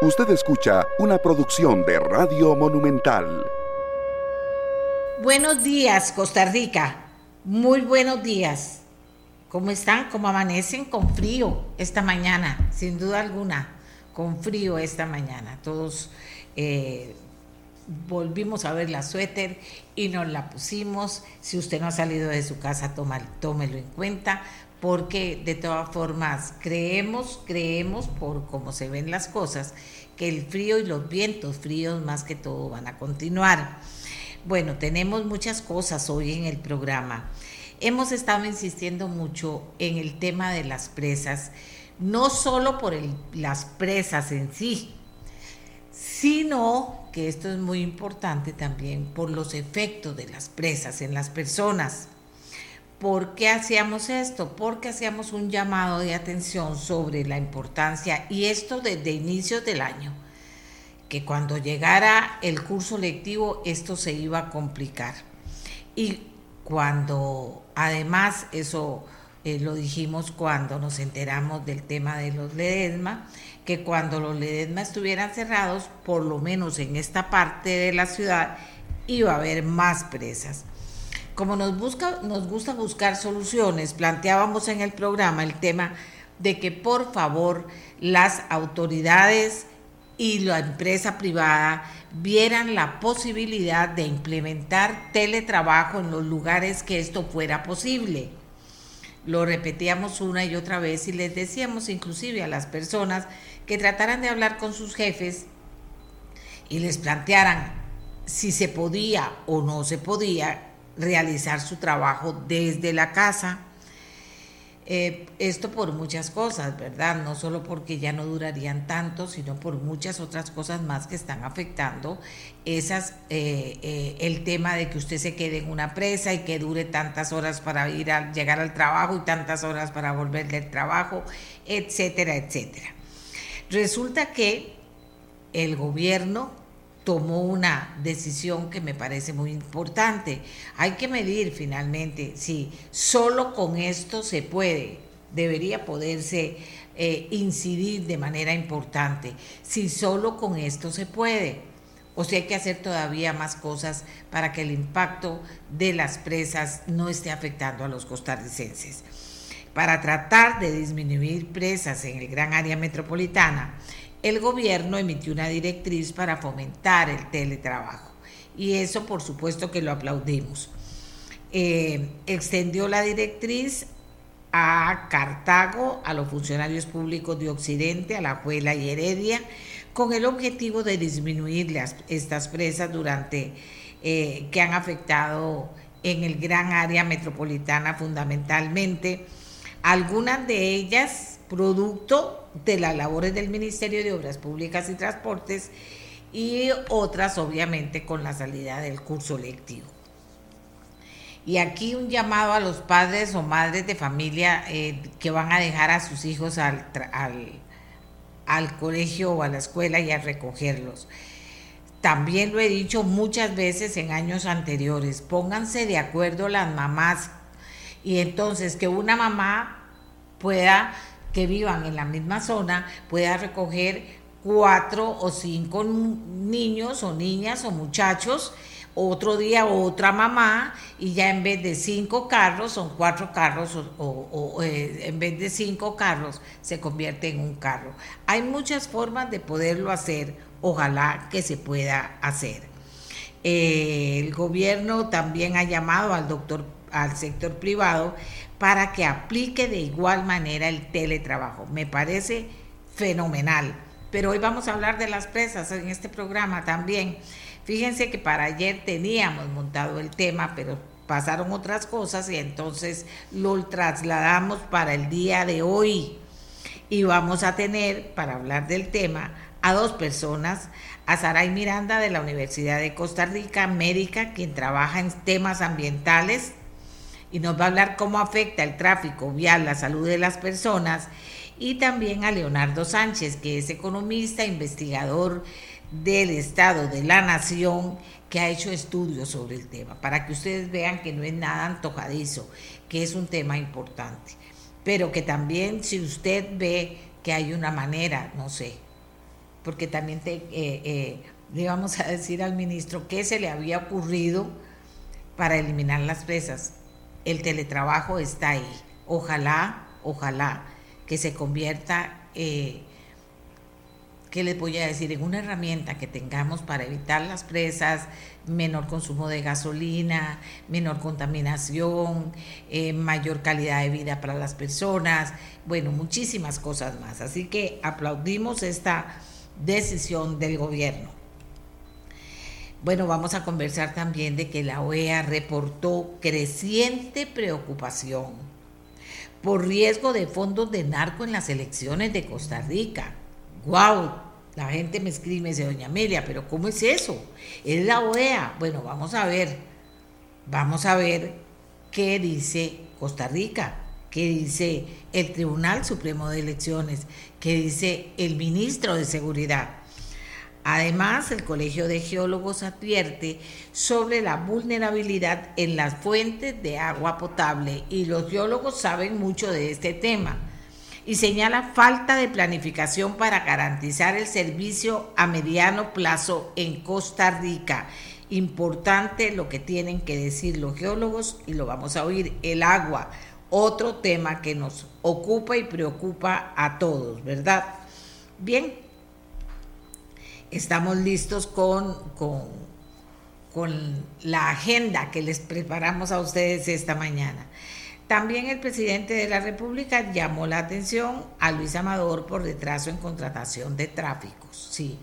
Usted escucha una producción de Radio Monumental. Buenos días, Costa Rica. Muy buenos días. ¿Cómo están? ¿Cómo amanecen? Con frío esta mañana, sin duda alguna. Con frío esta mañana. Todos eh, volvimos a ver la suéter y nos la pusimos. Si usted no ha salido de su casa, tómelo en cuenta porque de todas formas creemos, creemos por cómo se ven las cosas, que el frío y los vientos fríos más que todo van a continuar. Bueno, tenemos muchas cosas hoy en el programa. Hemos estado insistiendo mucho en el tema de las presas, no solo por las presas en sí, sino que esto es muy importante también por los efectos de las presas en las personas. ¿Por qué hacíamos esto? Porque hacíamos un llamado de atención sobre la importancia, y esto desde inicios del año, que cuando llegara el curso lectivo esto se iba a complicar. Y cuando además eso eh, lo dijimos cuando nos enteramos del tema de los Ledesma, que cuando los Ledesma estuvieran cerrados, por lo menos en esta parte de la ciudad, iba a haber más presas. Como nos, gusta buscar soluciones, planteábamos en el programa el tema de que por favor las autoridades y la empresa privada vieran la posibilidad de implementar teletrabajo en los lugares que esto fuera posible. Lo repetíamos una y otra vez y les decíamos inclusive a las personas que trataran de hablar con sus jefes y les plantearan si se podía o no se podía realizar su trabajo desde la casa. Eh, esto por muchas cosas, ¿verdad? No solo porque ya no durarían tanto, sino por muchas otras cosas más que están afectando esas, eh, eh, el tema de que usted se quede en una presa y que dure tantas horas para ir a llegar al trabajo y tantas horas para volver del trabajo, etcétera, etcétera. Resulta que el gobierno tomó una decisión que me parece muy importante. Hay que medir finalmente si solo con esto se puede, debería poderse eh, incidir de manera importante, si solo con esto se puede. O si hay que hacer todavía más cosas para que el impacto de las presas no esté afectando a los costarricenses. Para tratar de disminuir presas en el gran área metropolitana, el gobierno emitió una directriz para fomentar el teletrabajo y eso por supuesto que lo aplaudimos. Eh, extendió la directriz a Cartago, a los funcionarios públicos de Occidente, a la Juela y Heredia, con el objetivo de disminuir las, estas presas durante eh, que han afectado en el gran área metropolitana fundamentalmente. Algunas de ellas producto de las labores del Ministerio de Obras Públicas y Transportes y otras obviamente con la salida del curso lectivo. Y aquí un llamado a los padres o madres de familia eh, que van a dejar a sus hijos al, al colegio o a la escuela y a recogerlos. También lo he dicho muchas veces en años anteriores, pónganse de acuerdo las mamás y entonces que una mamá pueda que vivan en la misma zona pueda recoger cuatro o cinco niños o niñas o muchachos, otro día otra mamá y ya en vez de cinco carros son cuatro carros o, eh, en vez de cinco carros se convierte en un carro. Hay muchas formas de poderlo hacer, ojalá que se pueda hacer. Eh, el gobierno también ha llamado al doctor al sector privado para que aplique de igual manera el teletrabajo. Me parece fenomenal. Pero hoy vamos a hablar de las presas en este programa también. Fíjense que para ayer teníamos montado el tema, pero pasaron otras cosas y entonces lo trasladamos para el día de hoy. Y vamos a tener, para hablar del tema, a dos personas, a Saray Miranda de la Universidad de Costa Rica, médica, quien trabaja en temas ambientales y nos va a hablar cómo afecta el tráfico vial la salud de las personas y también a Leonardo Sánchez, que es economista, investigador del Estado de la Nación, que ha hecho estudios sobre el tema, para que ustedes vean que no es nada antojadizo, que es un tema importante, pero que también si usted ve que hay una manera, no sé, porque también te, eh, eh, le vamos a decir al ministro qué se le había ocurrido para eliminar las presas. El teletrabajo está ahí. Ojalá, ojalá que se convierta eh, ¿qué les voy a decir? En una herramienta que tengamos para evitar las presas, menor consumo de gasolina, menor contaminación, eh, mayor calidad de vida para las personas, bueno, muchísimas cosas más. Así que aplaudimos esta decisión del gobierno. Bueno, vamos a conversar también de que la OEA reportó creciente preocupación por riesgo de fondos de narco en las elecciones de Costa Rica. ¡Wow! La gente me escribe dice, doña Amelia, pero ¿cómo es eso? Es la OEA. Bueno, vamos a ver, vamos a ver qué dice Costa Rica, qué dice el Tribunal Supremo de Elecciones, qué dice el ministro de Seguridad. Además, el Colegio de Geólogos advierte sobre la vulnerabilidad en las fuentes de agua potable y los geólogos saben mucho de este tema y señala falta de planificación para garantizar el servicio a mediano plazo en Costa Rica. Importante lo que tienen que decir los geólogos y lo vamos a oír, el agua, otro tema que nos ocupa y preocupa a todos, ¿verdad? Bien, estamos listos con, con, con la agenda que les preparamos a ustedes esta mañana. También el presidente de la República llamó la atención a Luis Amador por retraso en contratación de tráficos. Sí,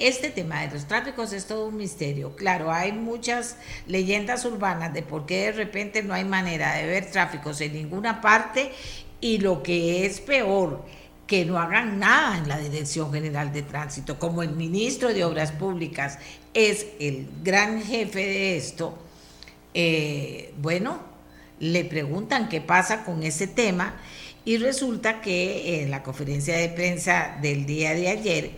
este tema de los tráficos es todo un misterio. Claro, hay muchas leyendas urbanas de por qué de repente no hay manera de ver tráficos en ninguna parte y lo que es peor, que no hagan nada en la Dirección General de Tránsito, como el ministro de Obras Públicas es el gran jefe de esto. Eh, bueno, le preguntan qué pasa con ese tema y resulta que en la conferencia de prensa del día de ayer,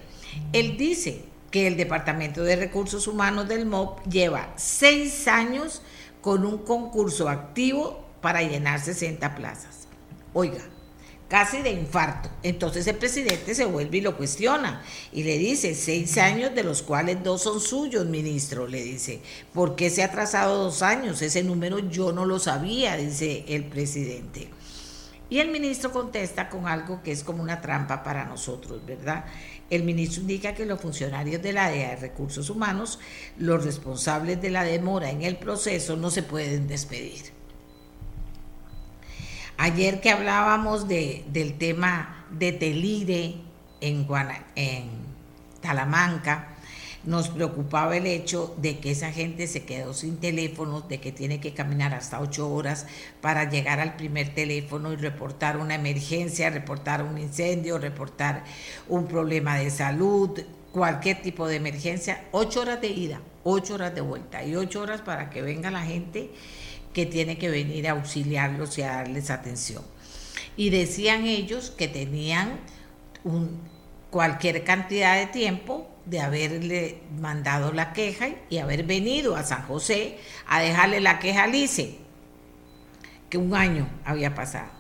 él dice que el Departamento de Recursos Humanos del MOP lleva seis años con un concurso activo para llenar 60 plazas. Oiga, casi de infarto. Entonces el presidente se vuelve y lo cuestiona y le dice, seis años de los cuales dos son suyos, ministro, le dice, ¿por qué se ha atrasado dos años? Ese número yo no lo sabía, dice el presidente. Y el ministro contesta con algo que es como una trampa para nosotros, ¿verdad? El ministro indica que los funcionarios de la DEA de Recursos Humanos, los responsables de la demora en el proceso, no se pueden despedir. Ayer que hablábamos de, del tema de Telire en, en Talamanca, nos preocupaba el hecho de que esa gente se quedó sin teléfono, de que tiene que caminar hasta ocho horas para llegar al primer teléfono y reportar una emergencia, reportar un incendio, reportar un problema de salud, cualquier tipo de emergencia, ocho horas de ida, ocho horas de vuelta y ocho horas para que venga la gente que tiene que venir a auxiliarlos y a darles atención. Y decían ellos que tenían un, cualquier cantidad de tiempo de haberle mandado la queja y haber venido a San José a dejarle la queja a Lice, que un año había pasado.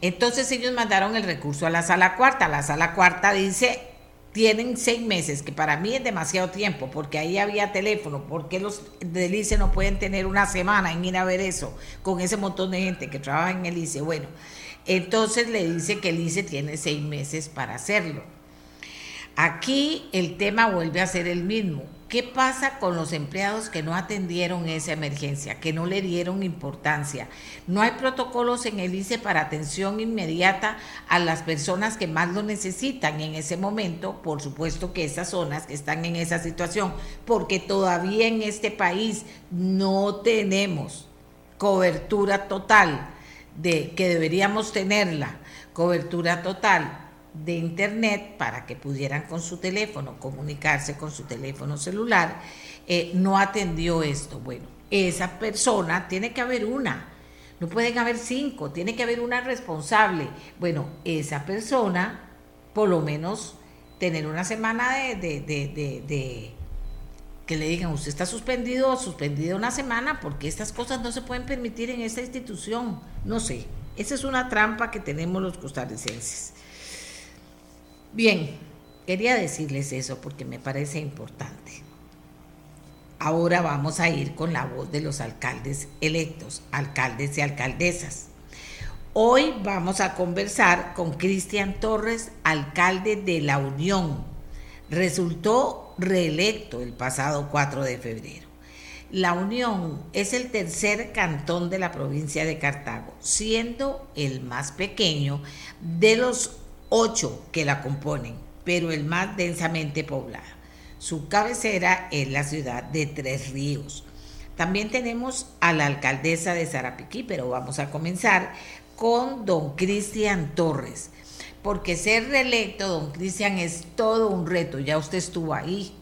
Entonces ellos mandaron el recurso a la sala cuarta. La sala cuarta dice, tienen seis meses, que para mí es demasiado tiempo, porque ahí había teléfono, porque los del ICE no pueden tener una semana en ir a ver eso, con ese montón de gente que trabaja en el ICE? Bueno, entonces le dice que el ICE tiene seis meses para hacerlo. Aquí el tema vuelve a ser el mismo. ¿Qué pasa con los empleados que no atendieron esa emergencia, que no le dieron importancia? No hay protocolos en el ICE para atención inmediata a las personas que más lo necesitan en ese momento, por supuesto que esas zonas que están en esa situación, porque todavía en este país no tenemos cobertura total de que deberíamos tenerla, cobertura total de internet para que pudieran con su teléfono comunicarse con su teléfono celular, eh, no atendió esto. Bueno, esa persona tiene que haber una, no pueden haber cinco, tiene que haber una responsable. Bueno, esa persona, por lo menos, tener una semana de, de, de, de que le digan, usted está suspendido o suspendida una semana porque estas cosas no se pueden permitir en esta institución. No sé, esa es una trampa que tenemos los costarricenses. Bien, Quería decirles eso porque me parece importante. Ahora vamos a ir con la voz de los alcaldes electos, alcaldes y alcaldesas. Hoy vamos a conversar con Cristian Torres, alcalde de La Unión. Resultó reelecto el pasado 4 de febrero. La Unión es el tercer cantón de la provincia de Cartago, siendo el más pequeño de los ocho que la componen, pero el más densamente poblado. Su cabecera es la ciudad de Tres Ríos. También tenemos a la alcaldesa de Zarapiquí, pero vamos a comenzar con don Cristian Torres, porque ser reelecto, don Cristian, es todo un reto, ya usted estuvo ahí,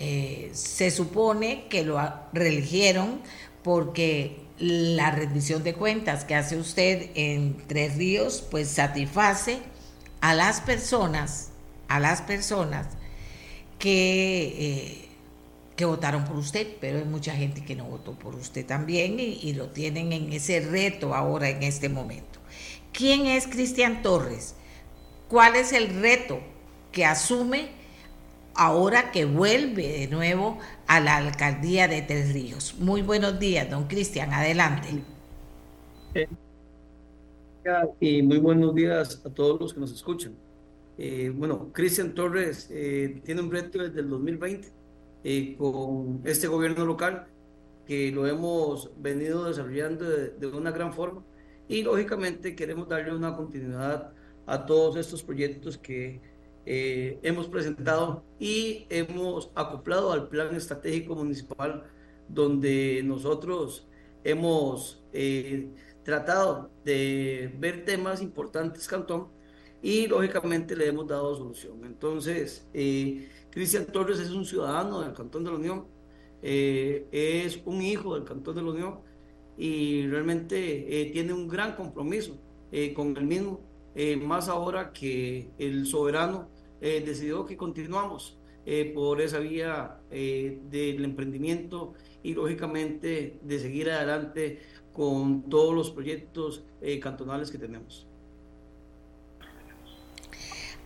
eh, se supone que lo reeligieron porque la rendición de cuentas que hace usted en Tres Ríos, pues satisface a las personas, a las personas que, eh, que votaron por usted, pero hay mucha gente que no votó por usted también y, lo tienen en ese reto ahora, en este momento. ¿Quién es Cristian Torres? ¿Cuál es el reto que asume ahora que vuelve de nuevo a la alcaldía de Tres Ríos. Muy buenos días, don Cristian, adelante. Eh, y muy buenos días a todos los que nos escuchan. Eh, bueno, Cristian Torres eh, tiene un reto desde el 2020 con este gobierno local que lo hemos venido desarrollando de, de una gran forma y lógicamente queremos darle una continuidad a todos estos proyectos que eh, hemos presentado y hemos acoplado al plan estratégico municipal donde nosotros hemos eh, tratado de ver temas importantes Cantón y lógicamente le hemos dado solución. Entonces, eh, Cristian Torres es un ciudadano del Cantón de la Unión, es un hijo del Cantón de la Unión y realmente tiene un gran compromiso con el mismo, más ahora que el soberano eh, decidió que continuamos eh, por esa vía eh, del emprendimiento y lógicamente de seguir adelante con todos los proyectos cantonales que tenemos.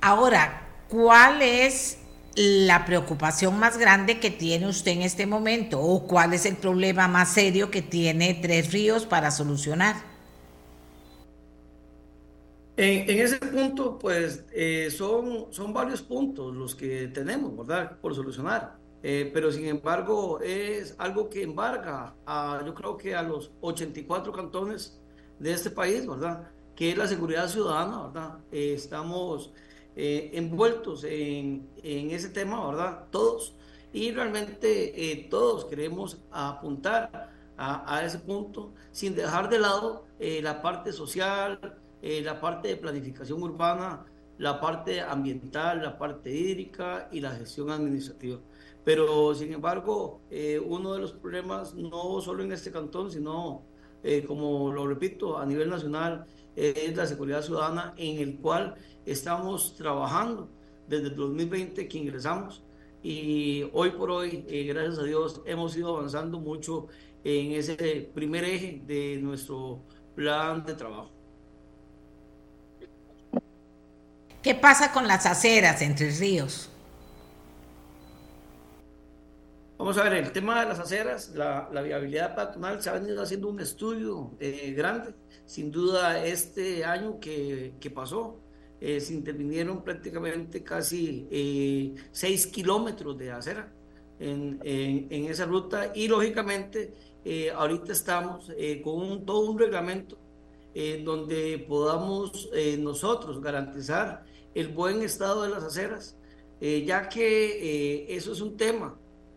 Ahora, ¿cuál es la preocupación más grande que tiene usted en este momento o cuál es el problema más serio que tiene Tres Ríos para solucionar? En, ese punto, pues eh, son, son varios puntos los que tenemos, ¿verdad? Por solucionar. Eh, pero sin embargo, es algo que embarga a, yo creo que a los 84 cantones de este país, ¿verdad? Que es la seguridad ciudadana, ¿verdad? Eh, estamos envueltos en, en, ese tema, ¿verdad? Todos. Y realmente todos queremos apuntar a, ese punto sin dejar de lado la parte social, eh, la parte de planificación urbana, la parte ambiental, la parte hídrica y la gestión administrativa. Pero, sin embargo, eh, uno de los problemas, no solo en este cantón, sino, eh, como lo repito, a nivel nacional, es la seguridad ciudadana en el cual estamos trabajando desde el 2020 que ingresamos y hoy por hoy, gracias a Dios, hemos ido avanzando mucho en ese primer eje de nuestro plan de trabajo. ¿Qué pasa con las aceras entre ríos? Vamos a ver, el tema de las aceras, la, viabilidad patronal, se ha venido haciendo un estudio eh, grande. Sin duda, este año que, pasó, eh, se intervinieron prácticamente casi eh, seis kilómetros de acera en, esa ruta y lógicamente ahorita estamos con todo un reglamento donde podamos nosotros garantizar el buen estado de las aceras, eh, ya que eh, eso es un tema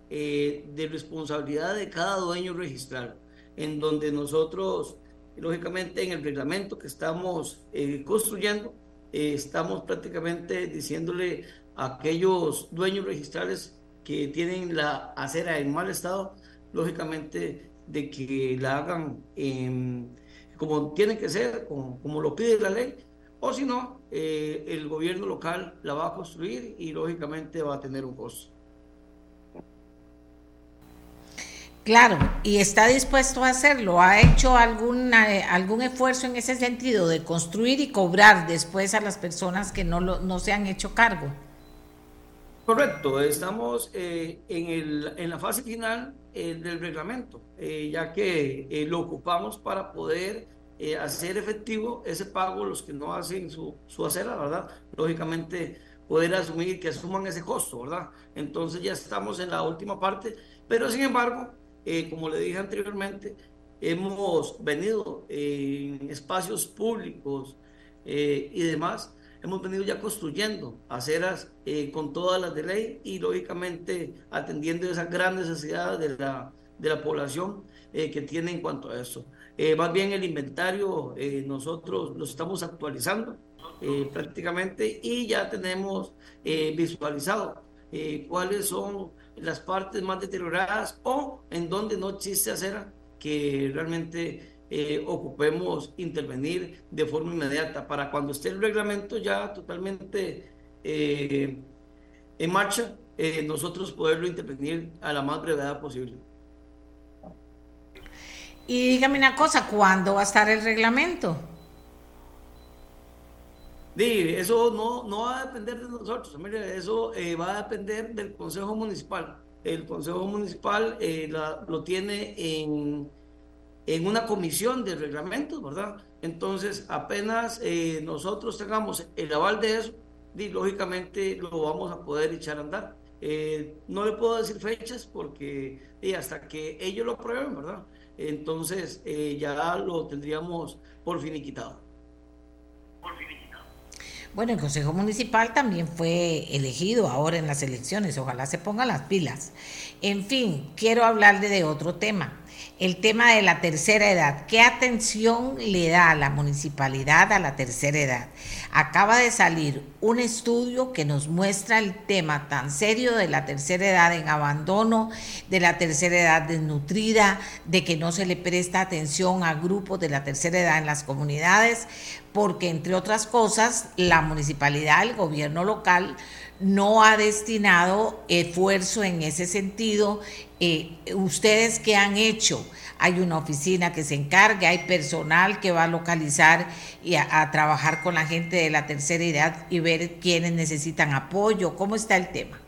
eh, de responsabilidad de cada dueño registral, en donde nosotros, lógicamente, en el reglamento que estamos construyendo, estamos prácticamente diciéndole a aquellos dueños registrales que tienen la acera en mal estado, lógicamente, de que la hagan como tiene que ser, como lo pide la ley, o si no, eh, el gobierno local la va a construir y lógicamente va a tener un costo. Claro, y está dispuesto a hacerlo. ¿Ha hecho alguna, algún esfuerzo en ese sentido de construir y cobrar después a las personas que no, lo, no se han hecho cargo? Correcto, estamos en, el, en la fase final del reglamento, ya que lo ocupamos para poder hacer efectivo ese pago los que no hacen su, su acera, ¿verdad? Lógicamente poder asumir que asuman ese costo, ¿verdad? Entonces ya estamos en la última parte, pero sin embargo, como le dije anteriormente, hemos venido en espacios públicos eh, y demás, hemos venido ya construyendo aceras eh, con todas las de ley y lógicamente atendiendo esas grandes necesidades de la, de la población eh, que tiene en cuanto a eso. más bien el inventario nosotros lo estamos actualizando prácticamente y ya tenemos visualizado cuáles son las partes más deterioradas o en donde no existe acera que realmente eh, ocupemos intervenir de forma inmediata para cuando esté el reglamento ya totalmente eh, en marcha, eh, nosotros poderlo intervenir a la más brevedad posible. Y dígame una cosa, ¿cuándo va a estar el reglamento? Eso no, no va a depender de nosotros, eso va a depender del Consejo Municipal el Consejo Municipal eh, lo tiene en, en una comisión de reglamentos, ¿verdad? Entonces, apenas eh, nosotros tengamos el aval de eso, y, lógicamente lo vamos a poder echar a andar. Eh, no le puedo decir fechas porque hasta que ellos lo aprueben, ¿verdad? Entonces ya lo tendríamos por finiquitado. Bueno, el Consejo Municipal también fue elegido ahora en las elecciones, ojalá se pongan las pilas. En fin, quiero hablarle de otro tema el tema de la tercera edad. ¿Qué atención le da a la municipalidad a la tercera edad? Acaba de salir un estudio que nos muestra el tema tan serio de la tercera edad en abandono, de la tercera edad desnutrida, de que no se le presta atención a grupos de la tercera edad en las comunidades, porque entre otras cosas la municipalidad, el gobierno local, no ha destinado esfuerzo en ese sentido. Eh, ¿Ustedes qué han hecho? Hay una oficina que se encarga, hay personal que va a localizar y a, trabajar con la gente de la tercera edad y ver quiénes necesitan apoyo. ¿Cómo está el tema?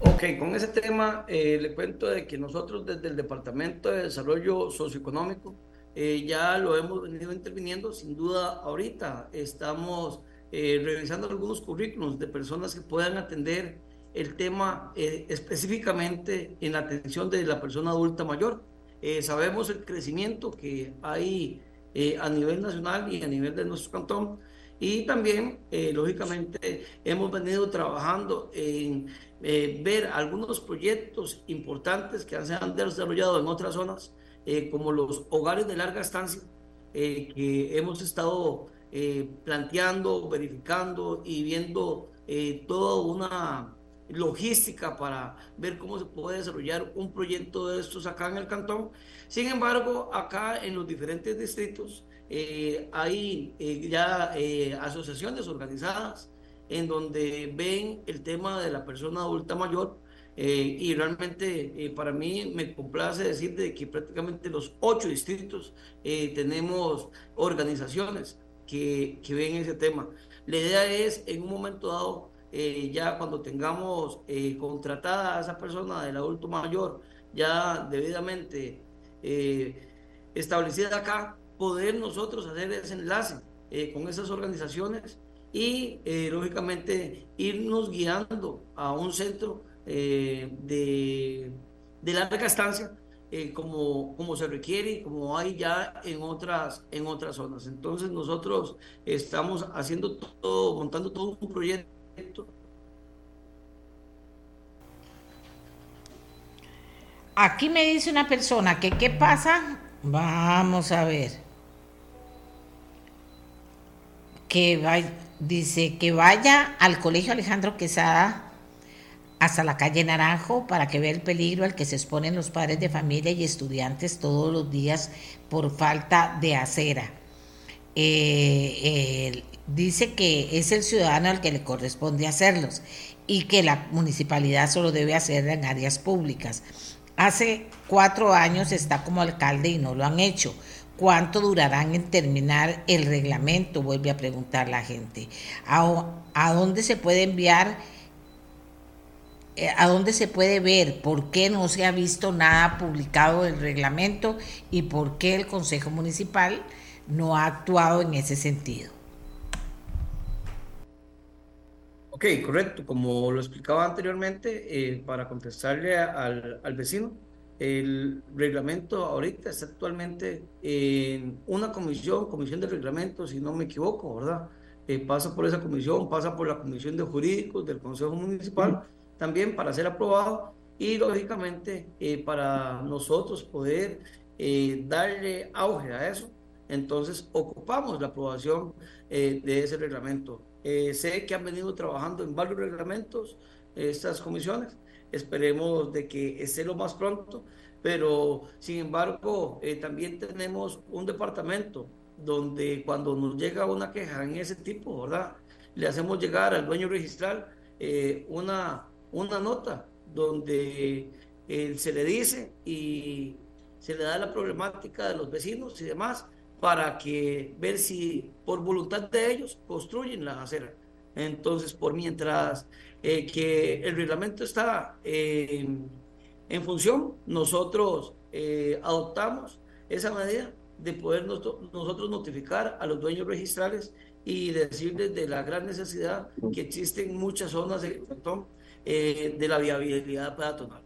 Ok, con ese tema eh, le cuento de que nosotros desde el Departamento de Desarrollo Socioeconómico eh, ya lo hemos venido interviniendo, sin duda ahorita estamos eh, revisando algunos currículos de personas que puedan atender el tema eh, específicamente en la atención de la persona adulta mayor. Eh, sabemos el crecimiento que hay a nivel nacional y a nivel de nuestro cantón y también, lógicamente, hemos venido trabajando en ver algunos proyectos importantes que se han desarrollado en otras zonas, como los hogares de larga estancia, que hemos estado eh, planteando, verificando y viendo eh, toda una logística para ver cómo se puede desarrollar un proyecto de estos acá en el cantón. Sin embargo, acá en los diferentes distritos eh, hay ya asociaciones organizadas en donde ven el tema de la persona adulta mayor y realmente para mí me complace decir de que prácticamente los ocho distritos tenemos organizaciones que, ven ese tema. La idea es, en un momento dado, eh, ya cuando tengamos eh, contratada a esa persona del adulto mayor, ya debidamente eh, establecida acá, poder nosotros hacer ese enlace con esas organizaciones y, lógicamente, irnos guiando a un centro de, de larga estancia eh, como, como se requiere como hay ya en otras, en otras zonas. Entonces nosotros estamos haciendo todo, montando todo un proyecto. Aquí me dice una persona que qué pasa, vamos a ver. Que dice que vaya al colegio Alejandro Quesada hasta la calle Naranjo para que vea el peligro al que se exponen los padres de familia y estudiantes todos los días por falta de acera. Eh, dice que es el ciudadano al que le corresponde hacerlos y que la municipalidad solo debe hacer en áreas públicas. Hace cuatro años está como alcalde y no lo han hecho. ¿Cuánto durarán en terminar el reglamento? Vuelve a preguntar la gente. ¿A, a dónde se puede enviar? Eh, a dónde se puede ver por qué no se ha visto nada publicado del reglamento y por qué el Consejo Municipal no ha actuado en ese sentido. Ok, correcto. Como lo explicaba anteriormente, eh, para contestarle al, al, vecino, el reglamento ahorita está actualmente en una comisión, comisión de reglamentos, si no me equivoco, ¿verdad? Eh, pasa por esa comisión, pasa por la comisión de jurídicos del Consejo Municipal también para ser aprobado y lógicamente eh, para nosotros poder eh, darle auge a eso, entonces ocupamos la aprobación de ese reglamento. sé que han venido trabajando en varios reglamentos estas comisiones, esperemos de que esté lo más pronto, pero sin embargo también tenemos un departamento donde cuando nos llega una queja en ese tipo, ¿verdad? Le hacemos llegar al dueño registral eh, una, una nota donde eh, se le dice y se le da la problemática de los vecinos y demás para que ver si por voluntad de ellos construyen la acera. Entonces, por mientras eh, que el reglamento está en función, nosotros adoptamos esa medida de poder nosotros notificar a los dueños registrales y decirles de la gran necesidad que existe en muchas zonas cantón eh, de la viabilidad peatonal.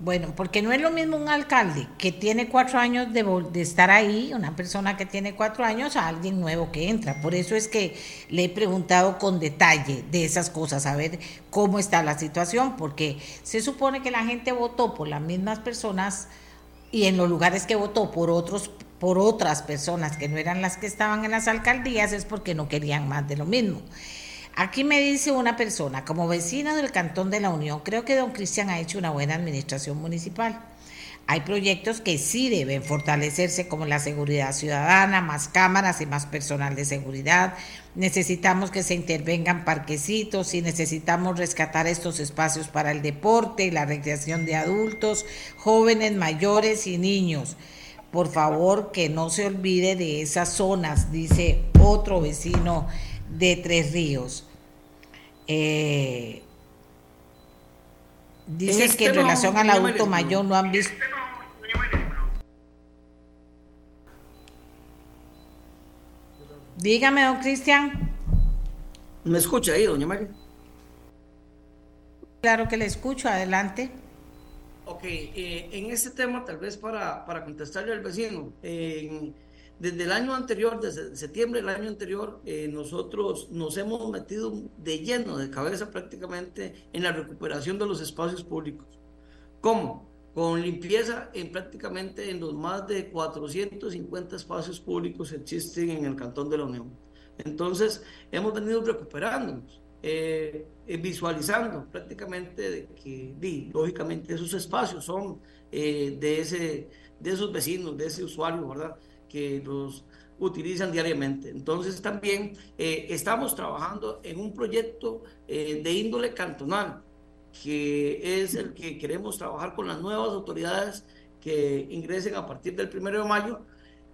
Bueno, porque no es lo mismo un alcalde que tiene cuatro años de, de, estar ahí, una persona que tiene cuatro años, a alguien nuevo que entra. Por eso es que le he preguntado con detalle de esas cosas, a ver cómo está la situación, porque se supone que la gente votó por las mismas personas y en los lugares que votó por otros por otras personas que no eran las que estaban en las alcaldías es porque no querían más de lo mismo. Aquí me dice una persona, como vecina del Cantón de la Unión, creo que don Cristian ha hecho una buena administración municipal. Hay proyectos que sí deben fortalecerse como la seguridad ciudadana, más cámaras y más personal de seguridad. Necesitamos que se intervengan parquecitos y necesitamos rescatar estos espacios para el deporte y la recreación de adultos, jóvenes, mayores y niños. Por favor, que no se olvide de esas zonas, dice otro vecino de Tres Ríos. Eh, dice que en relación al adulto mayor no han visto Dígame, don Cristian. ¿Me escucha ahí, doña María? Claro que le escucho, adelante. Ok, eh, en este tema, tal vez para, para contestarle al vecino, desde el año anterior, desde septiembre del año anterior, eh, nosotros nos hemos metido de lleno, de cabeza prácticamente, en la recuperación de los espacios públicos. ¿Cómo? con limpieza en prácticamente en los más de 450 espacios públicos que existen en el Cantón de la Unión. Entonces, hemos venido recuperándonos, eh, eh, visualizando prácticamente de que, lógicamente, esos espacios son eh, de, ese, de esos vecinos, de ese usuario, ¿verdad? Que los utilizan diariamente. Entonces, también estamos trabajando en un proyecto de índole cantonal que es el que queremos trabajar con las nuevas autoridades que ingresen a partir del primero de mayo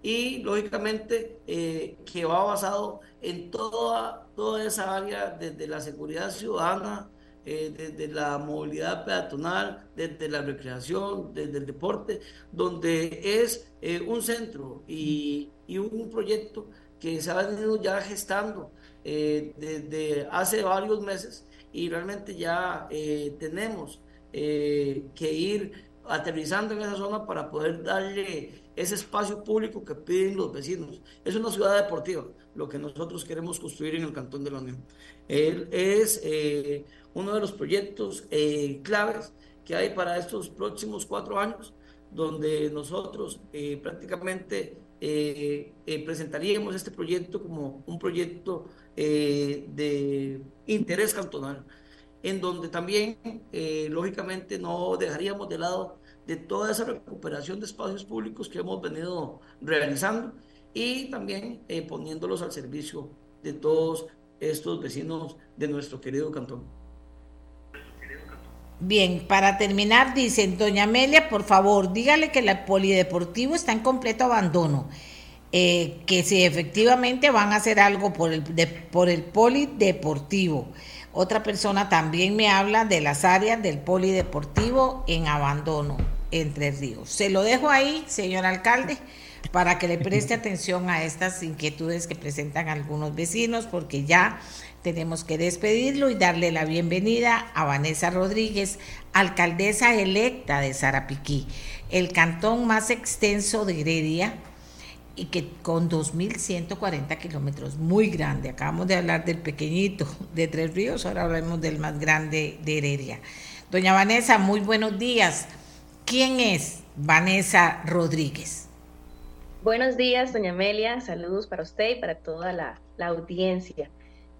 y lógicamente eh, que va basado en toda, toda esa área desde la seguridad ciudadana, eh, desde la movilidad peatonal, desde la recreación, desde el deporte, donde es eh, un centro y, un proyecto que se ha venido ya gestando desde hace varios meses y realmente ya eh, tenemos eh, que ir aterrizando en esa zona para poder darle ese espacio público que piden los vecinos. Es una ciudad deportiva, lo que nosotros queremos construir en el Cantón de la Unión. Es eh, uno de los proyectos claves que hay para estos próximos cuatro años, donde nosotros prácticamente presentaríamos este proyecto como un proyecto eh, de interés cantonal, en donde también, eh, lógicamente, no dejaríamos de lado de toda esa recuperación de espacios públicos que hemos venido realizando y también eh, poniéndolos al servicio de todos estos vecinos de nuestro querido cantón. Bien, para terminar, dicen, doña Amelia, por favor, dígale que el polideportivo está en completo abandono eh, que si efectivamente van a hacer algo por el, por el polideportivo. Otra persona también me habla de las áreas del polideportivo en abandono entre ríos. Se lo dejo ahí, señor alcalde, para que le preste atención a estas inquietudes que presentan algunos vecinos, porque ya tenemos que despedirlo y darle la bienvenida a Vanessa Rodríguez, alcaldesa electa de Sarapiquí, el cantón más extenso de Heredia y que con 2.140 kilómetros, muy grande. Acabamos de hablar del pequeñito de Tres Ríos, ahora hablamos del más grande de Heredia. Doña Vanessa, muy buenos días. ¿Quién es Vanessa Rodríguez? Buenos días, doña Amelia. Saludos para usted y para toda la, audiencia.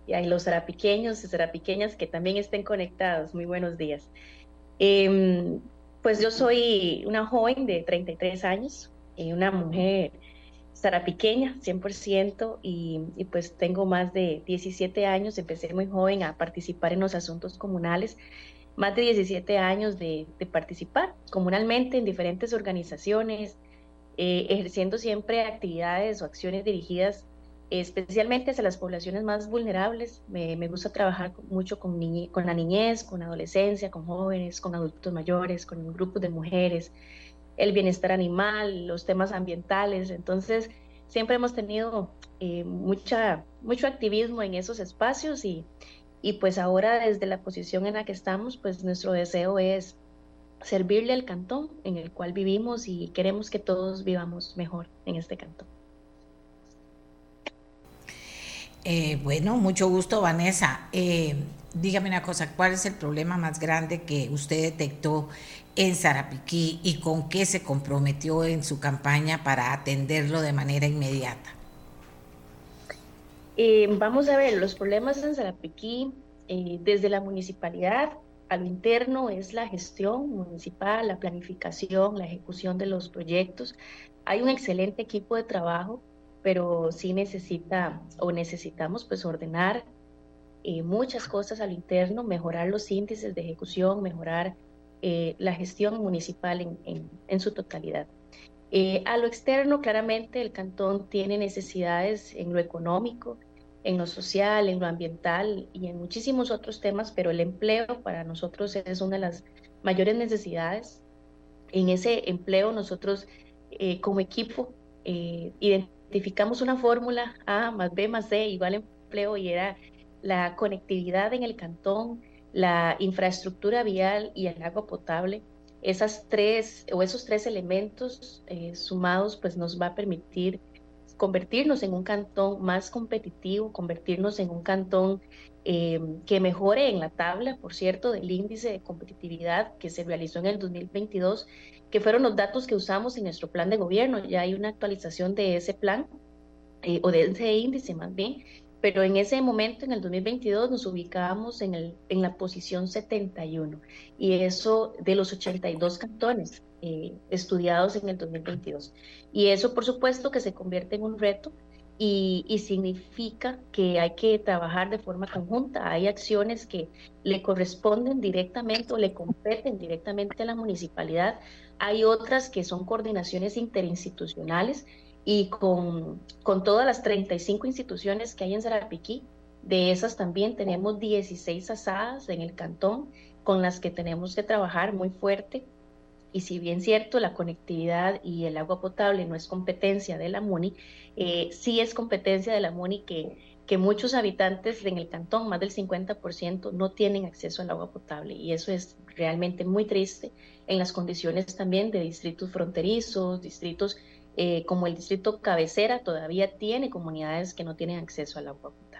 Y a los sarapiqueños y sarapiqueñas que también estén conectados. Muy buenos días. Em, pues yo soy una joven de 33 años, y una mujer sarapiqueña, 100%, y, y pues tengo más de 17 años. Empecé muy joven a participar en los asuntos comunales más de 17 años de, participar comunalmente en diferentes organizaciones, eh, ejerciendo siempre actividades o acciones dirigidas especialmente hacia las poblaciones más vulnerables. Me, gusta trabajar mucho con, con la niñez, con adolescencia, con jóvenes, con adultos mayores, con grupos de mujeres, el bienestar animal, los temas ambientales. Entonces, siempre hemos tenido eh, mucha, mucho activismo en esos espacios y, y pues ahora desde la posición en la que estamos, pues nuestro deseo es servirle al cantón en el cual vivimos y queremos que todos vivamos mejor en este cantón. Eh, bueno, mucho gusto, Vanessa. Eh, dígame una cosa, ¿cuál es el problema más grande que usted detectó en Sarapiquí y con qué se comprometió en su campaña para atenderlo de manera inmediata? Eh, vamos a ver, los problemas en Zarapiquí, eh, desde la municipalidad a lo interno, es la gestión municipal, la planificación, la ejecución de los proyectos. Hay un excelente equipo de trabajo, pero sí necesita o necesitamos pues ordenar eh, muchas cosas a lo interno, mejorar los índices de ejecución, mejorar la gestión municipal en, en su totalidad. Eh, a lo externo, claramente, el cantón tiene necesidades en lo económico, en lo social, en lo ambiental y en muchísimos otros temas, pero el empleo para nosotros es una de las mayores necesidades. En ese empleo nosotros eh, como equipo eh, identificamos una fórmula A más B más C igual empleo y era la conectividad en el cantón, la infraestructura vial y el agua potable esas tres o esos tres elementos eh, sumados pues nos va a permitir convertirnos en un cantón más competitivo, convertirnos en un cantón eh, que mejore en la tabla, por cierto, del índice de competitividad que se realizó en el 2022, que fueron los datos que usamos en nuestro plan de gobierno. Ya hay una actualización de ese plan, eh, o de ese índice más bien, pero en ese momento, en el 2022, nos ubicábamos en, el, en la posición 71, y eso de los 82 cantones eh, estudiados en el 2022. Y eso, por supuesto, que se convierte en un reto y, significa que hay que trabajar de forma conjunta. Hay acciones que le corresponden directamente o le competen directamente a la municipalidad. Hay otras que son coordinaciones interinstitucionales y con, con todas las 35 instituciones que hay en Zarapiquí, de esas también tenemos 16 asadas en el cantón con las que tenemos que trabajar muy fuerte. Y si bien cierto, la conectividad y el agua potable no es competencia de la MUNI, eh, sí es competencia de la MUNI que, muchos habitantes en el cantón, más del 50%, no tienen acceso al agua potable. Y eso es realmente muy triste en las condiciones también de distritos fronterizos, distritos eh, como el distrito cabecera todavía tiene comunidades que no tienen acceso al agua potable.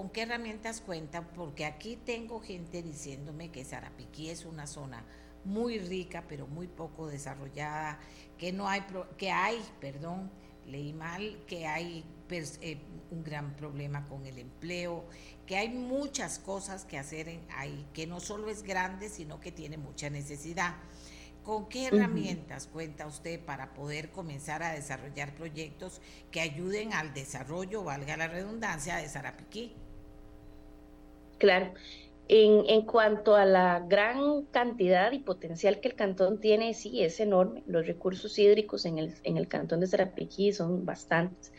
¿Con qué herramientas cuenta? Porque aquí tengo gente diciéndome que Sarapiquí es una zona muy rica, pero muy poco desarrollada, que no hay, que hay, perdón, leí mal, que hay eh, un gran problema con el empleo, que hay muchas cosas que hacer ahí, que no solo es grande, sino que tiene mucha necesidad. ¿Con qué herramientas cuenta usted para poder comenzar a desarrollar proyectos que ayuden al desarrollo, valga la redundancia, de Sarapiquí? Claro. En, en, cuanto a la gran cantidad y potencial que el cantón tiene, sí, es enorme. Los recursos hídricos en el, en el cantón de Sarapiquí son bastantes.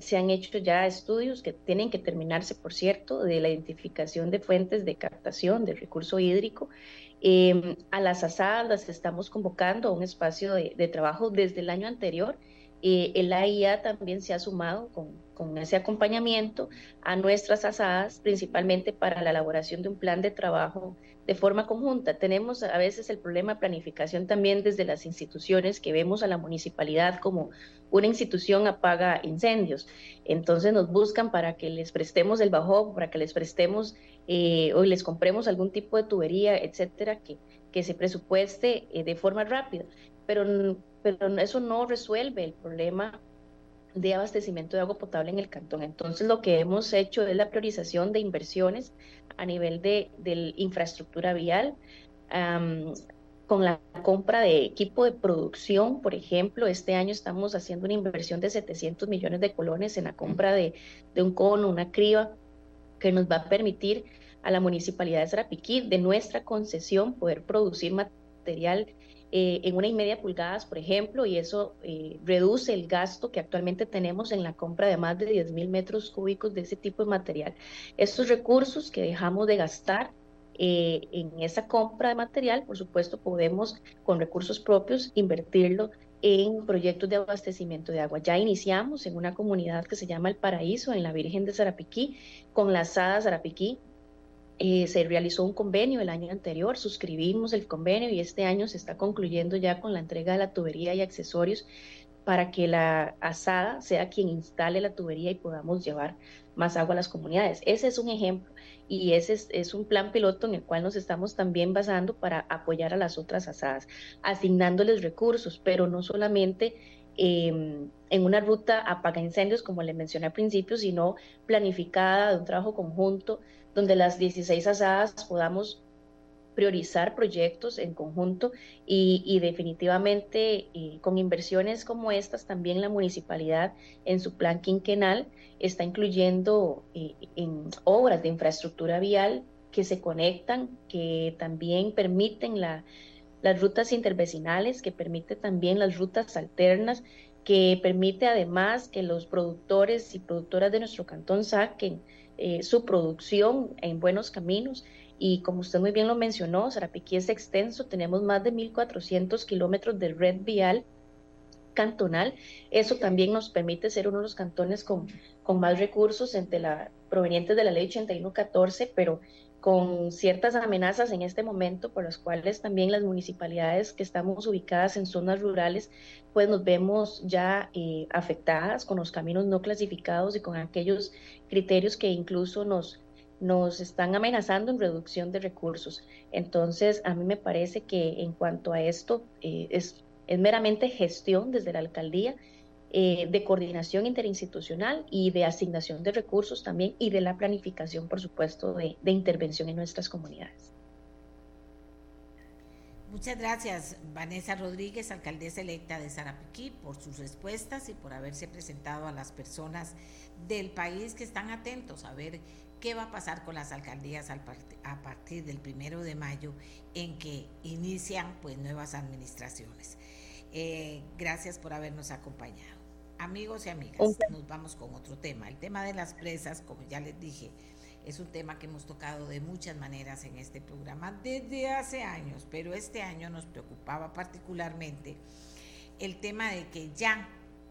se han hecho ya estudios que tienen que terminarse, por cierto, de la identificación de fuentes de captación del recurso hídrico. Em, a las asadas estamos convocando a un espacio de, de trabajo desde el año anterior eh, el AIA también se ha sumado con, con, ese acompañamiento a nuestras asadas, principalmente para la elaboración de un plan de trabajo de forma conjunta. Tenemos a veces el problema de planificación también desde las instituciones que vemos a la municipalidad como una institución apaga incendios. Entonces nos buscan para que les prestemos el bajo, para que les prestemos eh, o les compremos algún tipo de tubería, etcétera, que, que se presupueste eh, de forma rápida. Pero pero eso no resuelve el problema de abastecimiento de agua potable en el cantón. Entonces lo que hemos hecho es la priorización de inversiones a nivel de, infraestructura vial, con la compra de equipo de producción, por ejemplo, este año estamos haciendo una inversión de 700 millones de colones en la compra de, de un cono, una criba, que nos va a permitir a la municipalidad de Sarapiquí, de nuestra concesión, poder producir material eh, en una y media pulgadas, por ejemplo, y eso eh, reduce el gasto que actualmente tenemos en la compra de más de 10 mil metros cúbicos de ese tipo de material. Estos recursos que dejamos de gastar eh, en esa compra de material, por supuesto, podemos con recursos propios invertirlo en proyectos de abastecimiento de agua. Ya iniciamos en una comunidad que se llama El Paraíso, en la Virgen de Zarapiquí, con la Sada Zarapiquí, eh, se realizó un convenio el año anterior, suscribimos el convenio y este año se está concluyendo ya con la entrega de la tubería y accesorios para que la asada sea quien instale la tubería y podamos llevar más agua a las comunidades. Ese es un ejemplo y ese es, un plan piloto en el cual nos estamos también basando para apoyar a las otras asadas, asignándoles recursos, pero no solamente em, en una ruta apaga incendios, como le mencioné al principio, sino planificada de un trabajo conjunto donde las 16 asadas podamos priorizar proyectos en conjunto y, definitivamente con inversiones como estas también la municipalidad en su plan quinquenal está incluyendo eh, obras de infraestructura vial que se conectan, que también permiten la, las rutas intervecinales, que permite también las rutas alternas, que permite además que los productores y productoras de nuestro cantón saquen eh, su producción en buenos caminos. Y como usted muy bien lo mencionó, Sarapiquí es extenso, tenemos más de 1.400 kilómetros de red vial cantonal. Eso también nos permite ser uno de los cantones con, con más recursos entre la, provenientes de la ley 8114, pero con ciertas amenazas en este momento por las cuales también las municipalidades que estamos ubicadas en zonas rurales, pues nos vemos ya eh, afectadas con los caminos no clasificados y con aquellos criterios que incluso nos, nos están amenazando en reducción de recursos. Entonces, a mí me parece que en cuanto a esto, eh, es, es meramente gestión desde la alcaldía eh, de coordinación interinstitucional y de asignación de recursos también y de la planificación, por supuesto, de, intervención en nuestras comunidades. Muchas gracias, Vanessa Rodríguez, alcaldesa electa de Sarapiquí, por sus respuestas y por haberse presentado a las personas del país que están atentos a ver qué va a pasar con las alcaldías a partir del primero de mayo en que inician pues nuevas administraciones. Eh, gracias por habernos acompañado. Amigos y amigas, nos vamos con otro tema. El tema de las presas, como ya les dije, es un tema que hemos tocado de muchas maneras en este programa desde hace años, pero este año nos preocupaba particularmente el tema de que ya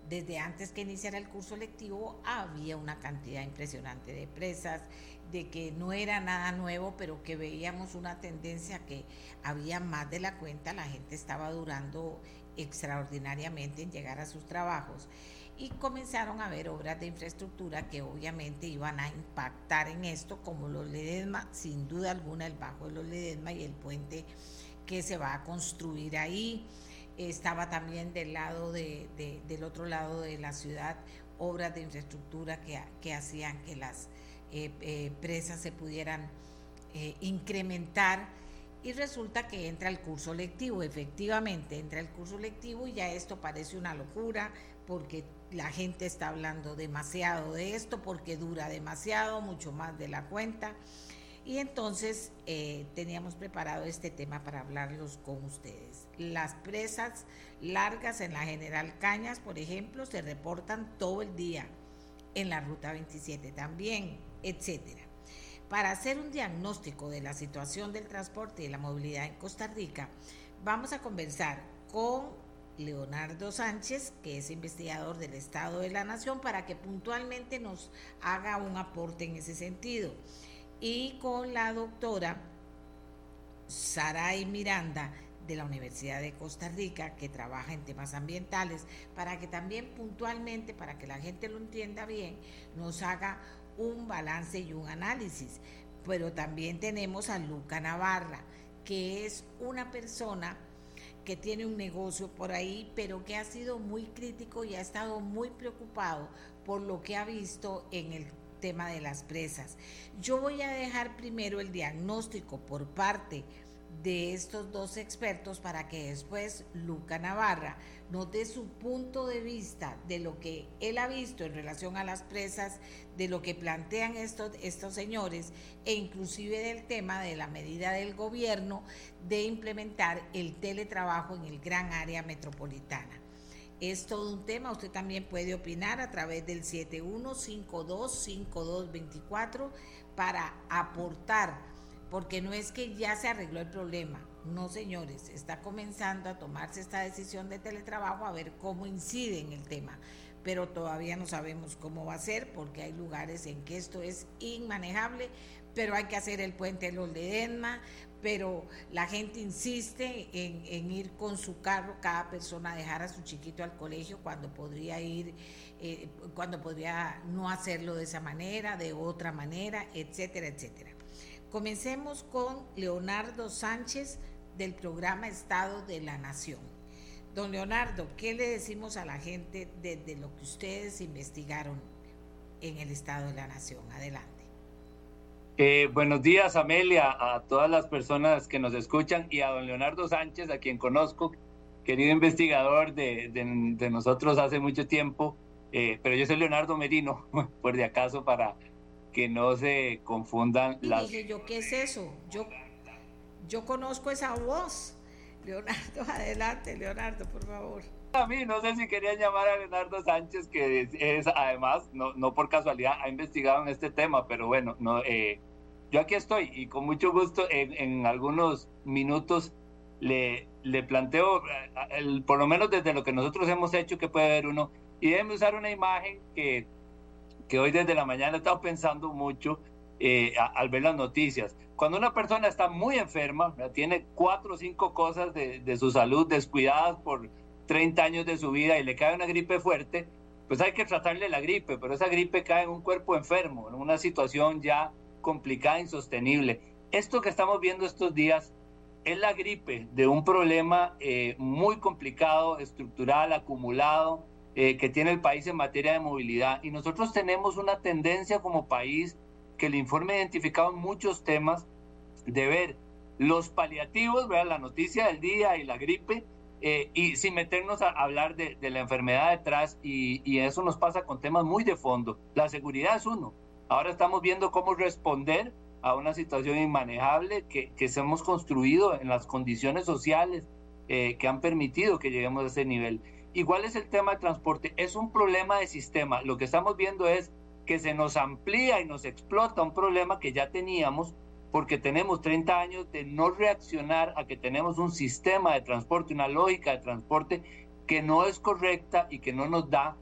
desde antes que iniciara el curso lectivo había una cantidad impresionante de presas, de que no era nada nuevo, pero que veíamos una tendencia que había más de la cuenta, la gente estaba durando extraordinariamente en llegar a sus trabajos y comenzaron a haber obras de infraestructura que obviamente iban a impactar en esto, como los Ledesma, sin duda alguna el Bajo de los Ledesma y el puente que se va a construir ahí. Estaba también del lado de, del otro lado de la ciudad obras de infraestructura que, que hacían que las eh, eh, presas se pudieran eh, incrementar y resulta que entra el curso lectivo, efectivamente entra el curso lectivo y ya esto parece una locura porque la gente está hablando demasiado de esto, porque dura demasiado, mucho más de la cuenta. Y entonces eh, teníamos preparado este tema para hablarlos con ustedes. Las presas largas en la General Cañas, por ejemplo, se reportan todo el día en la Ruta 27 también, etcétera. Para hacer un diagnóstico de la situación del transporte y la movilidad en Costa Rica, vamos a conversar con Leonardo Sánchez, que es investigador del Estado de la Nación, para que puntualmente nos haga un aporte en ese sentido. Y con la doctora Saray Miranda, de la Universidad de Costa Rica que trabaja en temas ambientales, para que también puntualmente, para que la gente lo entienda bien, nos haga un balance y un análisis. Pero también tenemos a Luca Navarra, que es una persona que tiene un negocio por ahí, pero que ha sido muy crítico y ha estado muy preocupado por lo que ha visto en el tema de las presas. Yo voy a dejar primero el diagnóstico por parte estos dos expertos para que después Luca Navarra nos dé su punto de vista de lo que él ha visto en relación a las presas, de lo que plantean estos, estos señores e inclusive del tema de la medida del gobierno de implementar el teletrabajo en el gran área metropolitana. Es todo un tema, usted también puede opinar a través del 71525224 para aportar porque no es que ya se arregló el problema, no señores, está comenzando a tomarse esta decisión de teletrabajo a ver cómo incide en el tema, pero todavía no sabemos cómo va a ser porque hay lugares en que esto es inmanejable, pero hay que hacer el puente de los pero la gente insiste en, ir con su carro, cada persona dejar a su chiquito al colegio cuando podría ir, eh, cuando podría no hacerlo de esa manera, de otra manera, etcétera, etcétera. Comencemos con Leonardo Sánchez del programa Estado de la Nación. Don Leonardo, ¿qué le decimos a la gente desde lo que ustedes investigaron en el Estado de la Nación? Adelante. Eh, buenos días, Amelia, a todas las personas que nos escuchan y a don Leonardo Sánchez, a quien conozco, querido investigador de, nosotros hace mucho tiempo, eh, pero yo soy Leonardo Merino, por de acaso, para que no se confundan y las... Dije yo, ¿qué es eso? Yo, yo conozco esa voz. Leonardo, adelante, Leonardo, por favor. A mí, no sé si querían llamar a Leonardo Sánchez, que es, además, no, no por casualidad, ha investigado en este tema, pero bueno, no, eh, yo aquí estoy y con mucho gusto en, en algunos minutos le, le planteo, eh, el, por lo menos desde lo que nosotros hemos hecho, que puede haber uno, y déjenme usar una imagen que que hoy desde la mañana he estado pensando mucho eh, al ver las noticias. Cuando una persona está muy enferma, tiene cuatro o cinco cosas de, su salud descuidadas por 30 años de su vida y le cae una gripe fuerte, pues hay que tratarle la gripe, pero esa gripe cae en un cuerpo enfermo, en una situación ya complicada, insostenible. Esto que estamos viendo estos días es la gripe de un problema eh, muy complicado, estructural, acumulado, eh, que tiene el país en materia de movilidad. Y nosotros tenemos una tendencia como país que el informe ha identificado muchos temas de ver los paliativos, la noticia del día y la gripe, eh, y sin meternos a hablar de, la enfermedad detrás, y, y, eso nos pasa con temas muy de fondo. La seguridad es uno. Ahora estamos viendo cómo responder a una situación inmanejable que, que se hemos construido en las condiciones sociales eh, que han permitido que lleguemos a ese nivel. Igual es el tema de transporte, es un problema de sistema. Lo que estamos viendo es que se nos amplía y nos explota un problema que ya teníamos porque tenemos 30 años de no reaccionar a que tenemos un sistema de transporte, una lógica de transporte que no es correcta y que no nos da